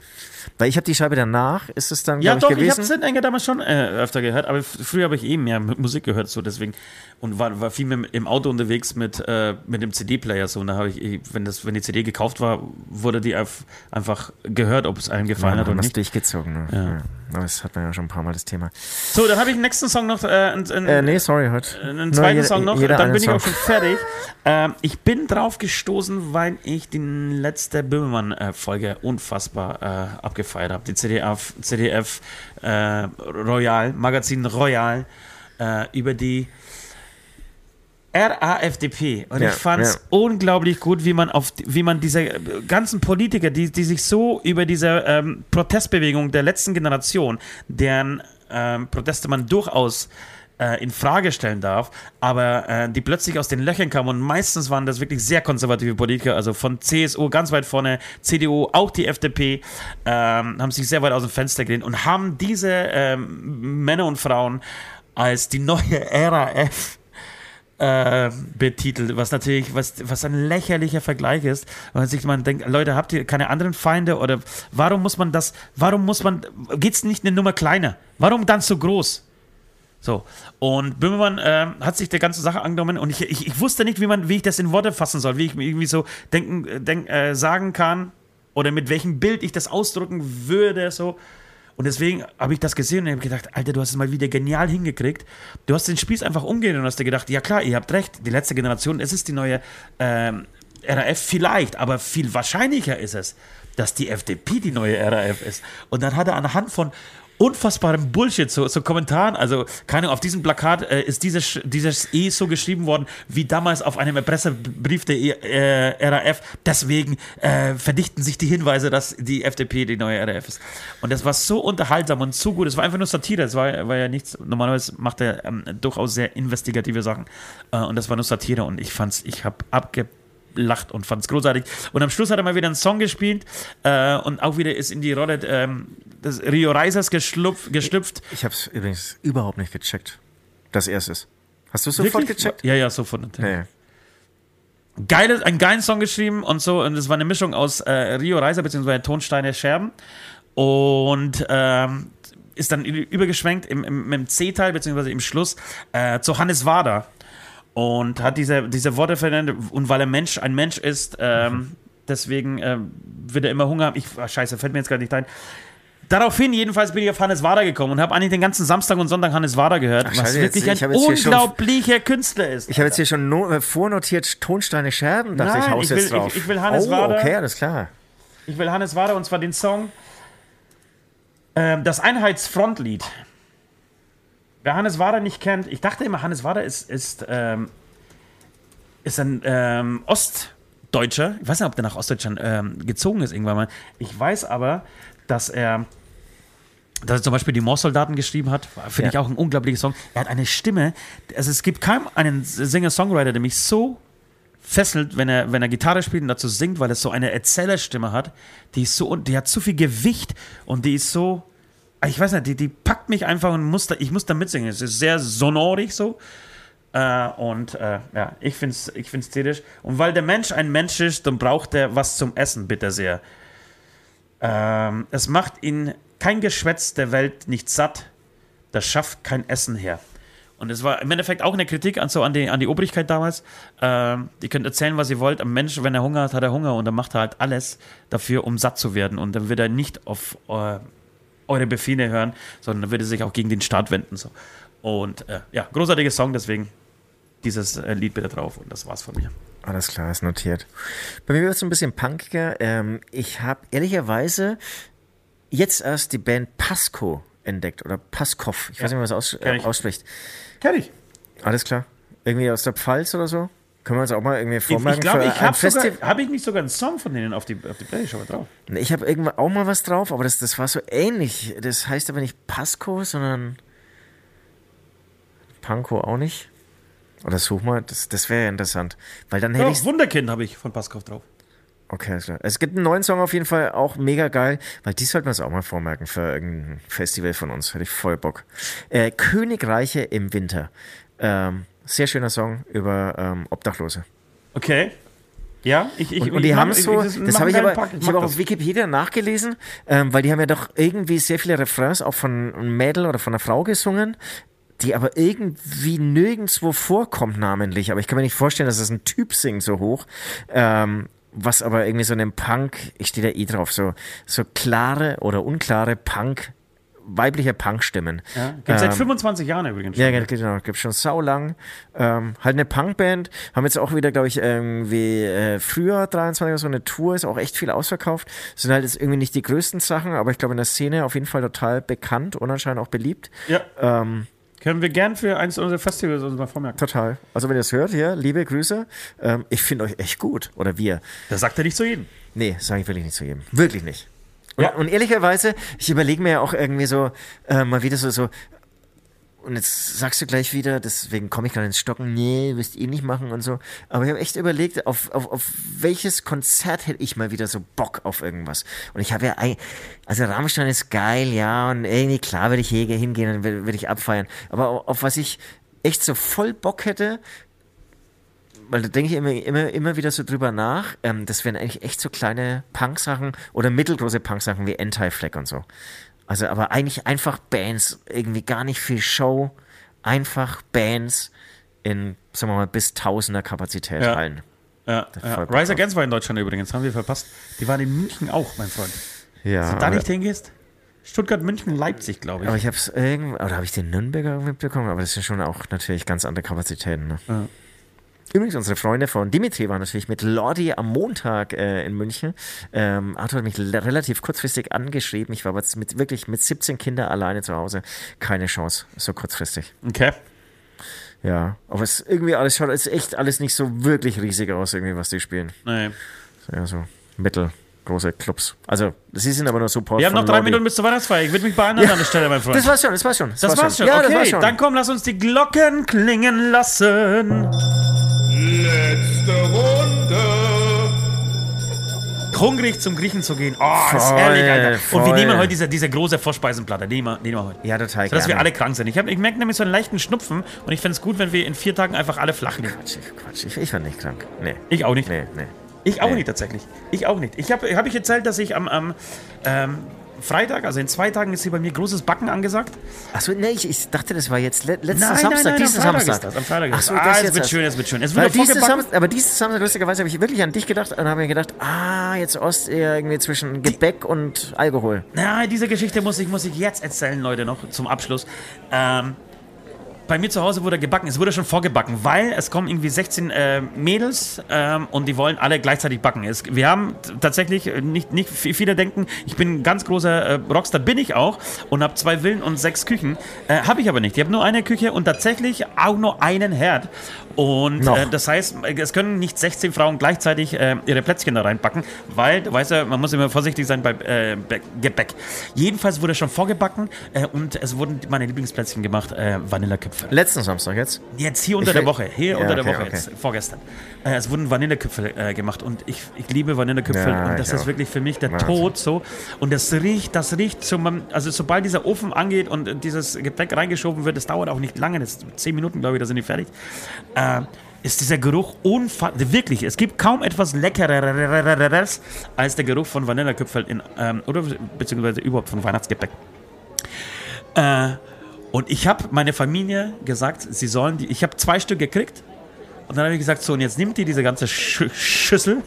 Weil ich habe die Scheibe danach, ist es dann, Ja, doch, ich, ich habe gewesen. Sid damals schon äh, öfter gehört, aber früher habe ich eh mehr Musik gehört, so deswegen. Und war, war viel mehr im Auto unterwegs mit, äh, mit dem CD-Player, so. Und da habe ich, wenn, das, wenn die CD gekauft war, wurde die einfach gehört, ob es einem ja, gefallen hat dann oder nicht. durchgezogen. Ne? Ja. Ja. Aber das hat man ja schon ein paar Mal das Thema. So, dann habe ich den nächsten Song noch, äh, einen, einen, Äh, nee, sorry, heute. einen Nur zweiten jeder- Song noch, dann einen bin ich auch schon fertig. Ähm, ich bin drauf gestoßen, weil ich die letzte Böhmermann-Folge unfassbar äh, abgefeiert habe. Die CDF, CDF äh, Royal, Magazin Royal, äh, über die RAFDP. Und Ja, ich fand es ja. unglaublich gut, wie man auf wie man diese ganzen Politiker, die, die sich so über diese ähm, Protestbewegung der letzten Generation, deren ähm, Proteste man durchaus äh, in Frage stellen darf, aber äh, die plötzlich aus den Löchern kamen und meistens waren das wirklich sehr konservative Politiker, also von CSU ganz weit vorne, CDU, auch die FDP, ähm, haben sich sehr weit aus dem Fenster gelehnt und haben diese ähm, Männer und Frauen als die neue RAF äh, betitelt, was natürlich, was, was ein lächerlicher Vergleich ist, weil sich man denkt, Leute, habt ihr keine anderen Feinde oder warum muss man das, warum muss man, geht's nicht eine Nummer kleiner? Warum dann so groß? So, und Böhmermann ähm, hat sich der ganzen Sache angenommen und ich, ich, ich wusste nicht, wie, man, wie ich das in Worte fassen soll, wie ich mir irgendwie so denken, äh, denk, äh, sagen kann oder mit welchem Bild ich das ausdrücken würde, so. Und deswegen habe ich das gesehen und habe gedacht, Alter, du hast es mal wieder genial hingekriegt. Du hast den Spieß einfach umgehen und hast dir gedacht, ja klar, ihr habt recht, die letzte Generation, es ist die neue ähm, RAF vielleicht, aber viel wahrscheinlicher ist es, dass die FDP die neue RAF ist. Und dann hat er anhand von unfassbarem Bullshit, so, so Kommentaren, also keine Ahnung, auf diesem Plakat äh, ist dieses, dieses E so geschrieben worden, wie damals auf einem Erpresserbrief der äh, RAF. Deswegen äh, verdichten sich die Hinweise, dass die FDP die neue RAF ist. Und das war so unterhaltsam und so gut. Es war einfach nur Satire. Es war, war ja nichts. Normalerweise macht er ähm, durchaus sehr investigative Sachen. Äh, und das war nur Satire. Und ich fand's, ich habe abge gelacht und fand es großartig. Und am Schluss hat er mal wieder einen Song gespielt äh, und auch wieder ist in die Rolle ähm, des Rio Reisers geschlüpft. Ich habe es übrigens überhaupt nicht gecheckt, dass er es ist. Hast du es sofort Wirklich? gecheckt? Ja, ja, sofort. natürlich. Nee. Geile, einen geilen Song geschrieben und so. Und es war eine Mischung aus äh, Rio Reiser bzw. Tonsteine Scherben. Und ähm, ist dann übergeschwenkt im, im, im C-Teil bzw. im Schluss äh, zu Hannes Wader. Und hat diese, diese Worte verwendet. Und weil er Mensch, ein Mensch ist, ähm, deswegen ähm, wird er immer Hunger haben. Ich, ah, scheiße, fällt mir jetzt gerade nicht ein. Daraufhin jedenfalls bin ich auf Hannes Wader gekommen und habe eigentlich den ganzen Samstag und Sonntag Hannes Wader gehört, Ach, was scheiße, jetzt- wirklich ein hier schon- unglaublicher Künstler ist. Ich habe jetzt hier schon no äh, vornotiert Tonsteine Scherben, dachte Nein, ich, haus ich will- jetzt drauf. ich- ich will Hannes oh, Wader. okay, alles klar. Ich will Hannes Wader und zwar den Song ähm, Das Einheitsfrontlied. Wer Hannes Wader nicht kennt, ich dachte immer, Hannes Wader ist, ist, ähm, ist ein ähm, Ostdeutscher. Ich weiß nicht, ob der nach Ostdeutschland ähm, gezogen ist irgendwann mal. Ich weiß aber, dass er, dass er zum Beispiel die Moorsoldaten geschrieben hat. Finde ich Ja. auch ein unglaublicher Song. Er hat eine Stimme. Also es gibt kaum einen Singer-Songwriter, der mich so fesselt, wenn er, wenn er Gitarre spielt und dazu singt, weil es so eine Erzählerstimme hat, die ist so, die hat so viel Gewicht und die ist so, ich weiß nicht, die, die packt mich einfach und muss da, ich muss da mitsingen. Es ist sehr sonorig so. Äh, und äh, ja, ich finde es ich find's tierisch. Und weil der Mensch ein Mensch ist, dann braucht er was zum Essen, bitte sehr. Ähm, es macht ihn kein Geschwätz der Welt nicht satt, das schafft kein Essen her. Und es war im Endeffekt auch eine Kritik an, so an, die, an die Obrigkeit damals. Ähm, ihr könnt erzählen, was ihr wollt. Am Mensch, wenn er Hunger hat, hat er Hunger und dann macht er halt alles dafür, um satt zu werden. Und dann wird er nicht auf äh, eure Befehle hören, sondern er sich auch gegen den Staat wenden. So. Und äh, ja, großartiger Song, deswegen dieses äh, Lied bitte drauf. Und das war's von mir. Alles klar, ist notiert. Bei mir wird es ein bisschen punkiger. Ähm, ich habe ehrlicherweise jetzt erst die Band Pasco entdeckt oder Paskov. Ich weiß nicht, wie man das aus, äh, ich. ausspricht. Kenn ich. Alles klar. Irgendwie aus der Pfalz oder so? Können wir uns auch mal irgendwie Ich, vormerken ich glaube, ich habe habe ich nicht sogar einen Song von denen auf die, auf die Playlist drauf. Ich habe irgendwann auch mal was drauf, aber das, das war so ähnlich. Das heißt aber nicht Pasco, sondern Panko auch nicht. Oder such mal, das, das wäre ja interessant. Weil dann hätte Ja, ich Wunderkind habe ich von Paskov drauf. Okay, klar. Es gibt einen neuen Song auf jeden Fall, auch mega geil, weil die sollten wir uns auch mal vormerken für irgendein Festival von uns. Hätte ich voll Bock. Äh, Königreiche im Winter. Ähm, sehr schöner Song über ähm, Obdachlose. Okay. Ja, ich, ich Und, und die ich haben so, ich- das mach habe ich aber, Pack, ich mag habe auch das. auf Wikipedia nachgelesen, ähm, weil die haben ja doch irgendwie sehr viele Refrains auch von einem Mädel oder von einer Frau gesungen, die aber irgendwie nirgendwo vorkommt namentlich. Aber ich kann mir nicht vorstellen, dass es ein Typ singt so hoch. Ähm, was aber irgendwie so einem Punk, ich stehe da eh drauf, so, so klare oder unklare Punk, weibliche Punkstimmen. Ja, gibt seit Ähm, 25 Jahren übrigens schon. ja, ge- genau, gibt schon saulang. Ähm, halt eine Punkband, haben jetzt auch wieder, glaube ich, irgendwie äh, früher 23 so eine Tour, ist auch echt viel ausverkauft. Sind halt jetzt irgendwie nicht die größten Sachen, aber ich glaube in der Szene auf jeden Fall total bekannt und anscheinend auch beliebt. Ja, Ähm, können wir gern für eins unserer Festivals uns mal vormerken. total. Also wenn ihr es hört, hier, liebe Grüße. Ähm, ich finde euch echt gut. Oder wir. Das sagt er nicht zu jedem. Nee, sage ich wirklich nicht zu jedem. Wirklich nicht. Und, Ja. und ehrlicherweise, ich überlege mir ja auch irgendwie so, äh, mal wieder so, so, und jetzt sagst du gleich wieder, deswegen komme ich gerade ins Stocken, nee, wirst eh nicht machen und so. Aber ich habe echt überlegt, auf, auf, auf welches Konzert hätte ich mal wieder so Bock auf irgendwas. Und ich habe ja, also Rammstein ist geil, ja, und irgendwie klar würde ich hier hingehen würde würde ich abfeiern. Aber auf, auf was ich echt so voll Bock hätte, weil da denke ich immer, immer, immer wieder so drüber nach. Ähm, das wären eigentlich echt so kleine Punk-Sachen oder mittelgroße Punk-Sachen wie Anti-Flag und so. Also, aber eigentlich einfach Bands, irgendwie gar nicht viel Show, einfach Bands in, sagen wir mal, bis Tausender Kapazität Ja. hallen. Ja, ja. Rise. Against war in Deutschland übrigens, haben wir verpasst. Die waren in München auch, mein Freund. Ja, Wenn du da nicht hingehst? Stuttgart, München, Leipzig, glaube ich. aber ich habe es irgendwie, oder habe ich den Nürnberger mitbekommen? Aber das sind schon auch natürlich ganz andere Kapazitäten. Ne? Ja. Übrigens, unsere Freunde von Dimitri waren natürlich mit Lordi am Montag äh, in München. Ähm, Arthur hat mich relativ kurzfristig angeschrieben. Ich war aber jetzt mit, wirklich mit 17 Kindern alleine zu Hause. Keine Chance, so kurzfristig. Okay. Ja, aber es ist irgendwie alles schaut es ist echt alles nicht so wirklich riesig aus, irgendwie, was die spielen. Nee. Ja, so mittelgroße Clubs. Also, sie sind aber nur Support Wir haben noch drei Lordi. Minuten bis zur Weihnachtsfeier. Ich würde mich beeilen an der Stelle, mein Freund. Das war's schon, das war's schon. Das, Das war's schon. Ja, okay, das war's schon. dann komm, lass uns die Glocken klingen lassen. Letzte Runde. hungrig zum Griechen zu gehen. Oh, ist Voll, herrlich, Alter. Und wir nehmen heute diese, diese große Vorspeisenplatte. Nehmen wir, nehmen wir heute. Ja, total So, dass wir gerne. alle krank sind. Ich, hab- ich merke nämlich so einen leichten Schnupfen und ich fände es gut, wenn wir in vier Tagen einfach alle flach liegen. Quatsch, Quatsch. Ich, ich war nicht krank. Nee. Ich auch nicht. Nee, nee. Ich auch Nee. nicht tatsächlich. Ich auch nicht. Ich habe hab ich erzählt, dass ich am, am ähm, Freitag, also in zwei Tagen, ist hier bei mir großes Backen angesagt. Achso, nee, ich, ich dachte, das war jetzt le letzten Nein, Samstag, nein, nein, diesen Samstag. ist das. Am Freitag ist Ach so, das. Ah, es wird schön, es wird schön. Es wird diese vorgebacken. Samstag, aber diesen Samstag, lustigerweise, habe ich wirklich an dich gedacht und habe mir gedacht, ah, jetzt Ost eher irgendwie zwischen Gebäck und Alkohol. Na, diese Geschichte muss ich, muss ich jetzt erzählen, Leute, noch zum Abschluss. Ähm, bei mir zu Hause wurde gebacken, es wurde schon vorgebacken, weil es kommen irgendwie 16 äh, Mädels ähm, und die wollen alle gleichzeitig backen. Es, wir haben tatsächlich, äh, nicht, nicht viele denken, ich bin ein ganz großer äh, Rockstar, bin ich auch und habe zwei Villen und sechs Küchen. Äh, habe ich aber nicht. Ich habe nur eine Küche und tatsächlich auch nur einen Herd. Und äh, das heißt, es können nicht 16 Frauen gleichzeitig äh, ihre Plätzchen da reinpacken, weil, du weißt ja, man muss immer vorsichtig sein bei äh, Gebäck. Jedenfalls wurde schon vorgebacken äh, und es wurden meine Lieblingsplätzchen gemacht, äh, Vanilleköpfe. Letzten Samstag jetzt? Jetzt hier unter Ich der Woche, hier Ja, unter der okay, Woche, okay. jetzt, vorgestern. Äh, es wurden Vanilleköpfe äh, gemacht und ich, ich liebe Vanilleköpfe Ja, und das ist auch. wirklich für mich der Wahnsinn. Tod so. Und das riecht, das riecht, so, man, also sobald dieser Ofen angeht und dieses Gepäck reingeschoben wird, das dauert auch nicht lange, das ist zehn Minuten, glaube ich, da sind die fertig. Äh, ist dieser Geruch unfassbar, wirklich, es gibt kaum etwas Leckereres als der Geruch von Vanilleköpfen in, ähm, oder beziehungsweise überhaupt von Weihnachtsgebäck. Äh, und ich habe meine Familie gesagt, sie sollen die. Ich habe zwei Stück gekriegt. Und dann habe ich gesagt, so, und jetzt nimmt ihr diese ganze Sch Schüssel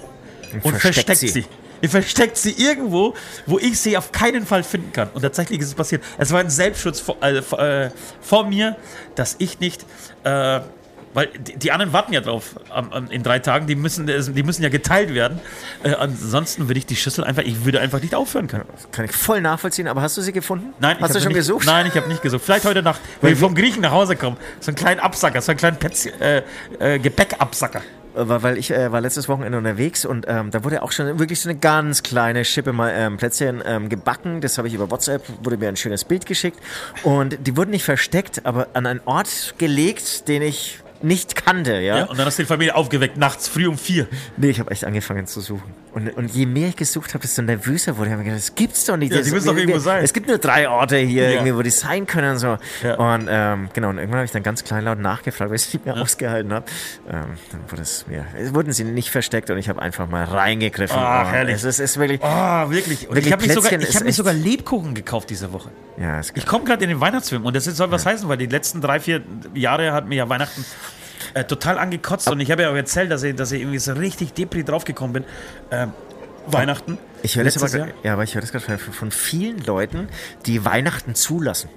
und, versteckt versteckt sie. sie. Ihr versteckt sie irgendwo, wo ich sie auf keinen Fall finden kann. Und tatsächlich ist es passiert. Es war ein Selbstschutz vor, äh, vor, äh, vor mir, dass ich nicht. Äh, weil die, die anderen warten ja drauf am- am- in drei Tagen. Die müssen, die müssen ja geteilt werden. Äh, ansonsten würde ich die Schüssel einfach. Ich würde einfach nicht aufhören können. Kann ich voll nachvollziehen, aber hast du sie gefunden? Nein, ich Hast du schon nicht, gesucht? Nein, ich habe nicht gesucht. Vielleicht heute Nacht, wenn ich vom Griechen nach Hause komme. So einen kleinen Absacker, so einen kleinen Petz, äh, äh, Gepäckabsacker. Äh, Weil, weil ich äh, war letztes Wochenende unterwegs und ähm, da wurde auch schon wirklich so eine ganz kleine Schippe mal ähm, Plätzchen ähm, gebacken. Das habe ich über WhatsApp, wurde mir ein schönes Bild geschickt. Und die wurden nicht versteckt, aber an einen Ort gelegt, den ich nicht kannte, ja. Ja, und dann hast du die Familie aufgeweckt, nachts früh um vier. Nee, ich habe echt angefangen zu suchen. Und, und je mehr ich gesucht habe, desto nervöser wurde ich. Ich habe mir gedacht, das gibt's doch nicht. Ja, Das- die müssen doch irgendwo sein. Es gibt nur drei Orte hier, Ja. irgendwie, wo die sein können und so. Ja. Und ähm, genau, und irgendwann habe ich dann ganz kleinlaut nachgefragt, weil ich es nicht mehr ausgehalten habe. Ähm, dann wurde es mir, wurden sie nicht versteckt und ich habe einfach mal reingegriffen. Ah, Oh, herrlich. Es ist, es ist wirklich, Oh, wirklich. Und Wirklich, ich habe mir sogar, ich hab mir echt- sogar Lebkuchen gekauft diese Woche. ja, Ich komme gerade in den Weihnachtsfilm und das soll was heißen, weil die letzten drei, vier Jahre hat mir ja Weihnachten äh, total angekotzt und ich habe ja auch erzählt, dass ich, dass ich irgendwie so richtig depri draufgekommen bin. Ähm, Weihnachten. ich höre das aber, ja, aber ich höre das gerade von vielen Leuten, die Weihnachten zulassen.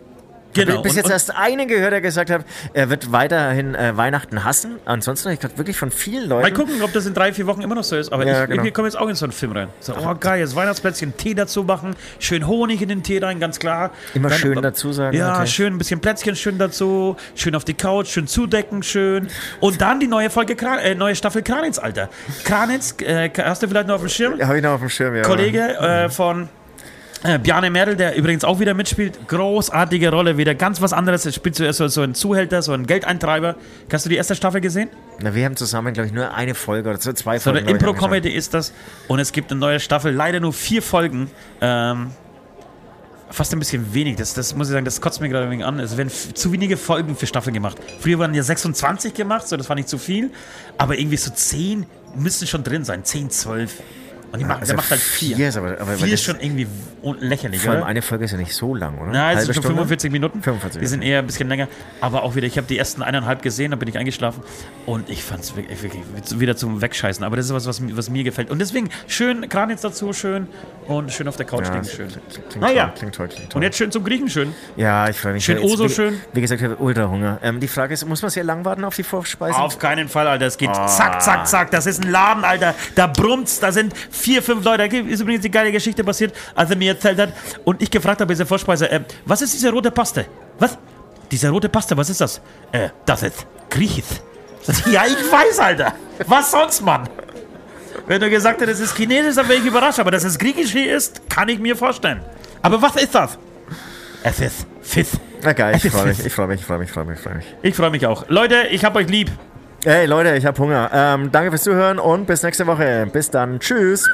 Genau. Bis Und- jetzt und- erst einen gehört, der gesagt hat, er wird weiterhin äh, Weihnachten hassen. Ansonsten habe ich gerade wirklich von vielen Mal Leuten. gucken, ob das in drei, vier Wochen immer noch so ist. Aber Ja, ich genau. irgendwie komme jetzt auch in so einen Film rein. So, oh geil, jetzt Weihnachtsplätzchen, Tee dazu machen, schön Honig in den Tee rein, ganz klar. Immer schön dazu sagen, Ja, okay. schön ein bisschen Plätzchen schön dazu, schön auf die Couch, schön zudecken, schön. Und dann die neue Folge, Kran äh, neue Staffel Kranitz, Alter. Kranitz, äh, hast du vielleicht noch auf dem Schirm? Habe ich noch auf dem Schirm, ja. Kollege äh, von äh, Bjarne Merl, der übrigens auch wieder mitspielt. Großartige Rolle, wieder ganz was anderes. Er spielt so, so, so einen Zuhälter, so einen Geldeintreiber. Hast du die erste Staffel gesehen? Na, wir haben zusammen, glaube ich, nur eine Folge oder so, zwei So Folgen. eine glaub ich, Impro-Comedy ist das. Und es gibt eine neue Staffel, leider nur vier Folgen. Ähm, fast ein bisschen wenig. Das, das muss ich sagen, das kotzt mir gerade ein wenig an. Es werden zu wenige Folgen für Staffeln gemacht. Früher waren ja 26 gemacht, so das war nicht zu viel. Aber irgendwie so 10 müssten schon drin sein. 10, 12. Und die machen, also der macht halt vier. vier ist aber- aber vier ist schon irgendwie lächerlich, Vor allem oder? eine Folge ist ja nicht so lang, oder? Na, es sind schon Stunde? 45 Minuten. 45 Die sind eher ein bisschen länger. Aber auch wieder, ich habe die ersten eineinhalb gesehen, dann bin ich eingeschlafen. Und ich fand es wirklich, wirklich wieder zum Wegscheißen. Aber das ist was, was, mir- was mir gefällt. Und deswegen schön Kranitz dazu, schön. Und schön auf der Couch Ja, liegen, schön. klingt, klingt, Naja. toll, klingt toll, klingt toll. Und jetzt schön zum Griechen, schön. ja, ich freue mich. Schön Oso, wie, schön. Wie gesagt, ich habe ultra Hunger. Ähm, die Frage ist, muss man sehr lang warten auf die Vorspeisen? Auf keinen Fall, Alter. Es geht Ah. zack, zack, zack. Das ist ein Laden, Alter. Da brummt's. Da sind vier, fünf Leute. Da ist übrigens die geile Geschichte passiert, als er mir erzählt hat und ich gefragt habe, diese Vorspeise, äh, was ist diese rote Paste? Was? Diese rote Paste, was ist das? Äh, das ist Griechisch. Ja, ich weiß, Alter. Was sonst, Mann? Wenn du gesagt hättest, es ist Chinesisch, dann wäre ich überrascht. Aber dass es Griechisch hier ist, kann ich mir vorstellen. Aber was ist das? Es ist Fisch. Na geil, ich freue mich, ich freue mich, ich freue mich, ich freue mich, ich freue mich. Ich freue mich auch. Leute, ich hab euch lieb. Hey Leute, ich habe Hunger. Ähm, danke fürs Zuhören und bis nächste Woche. Bis dann. Tschüss.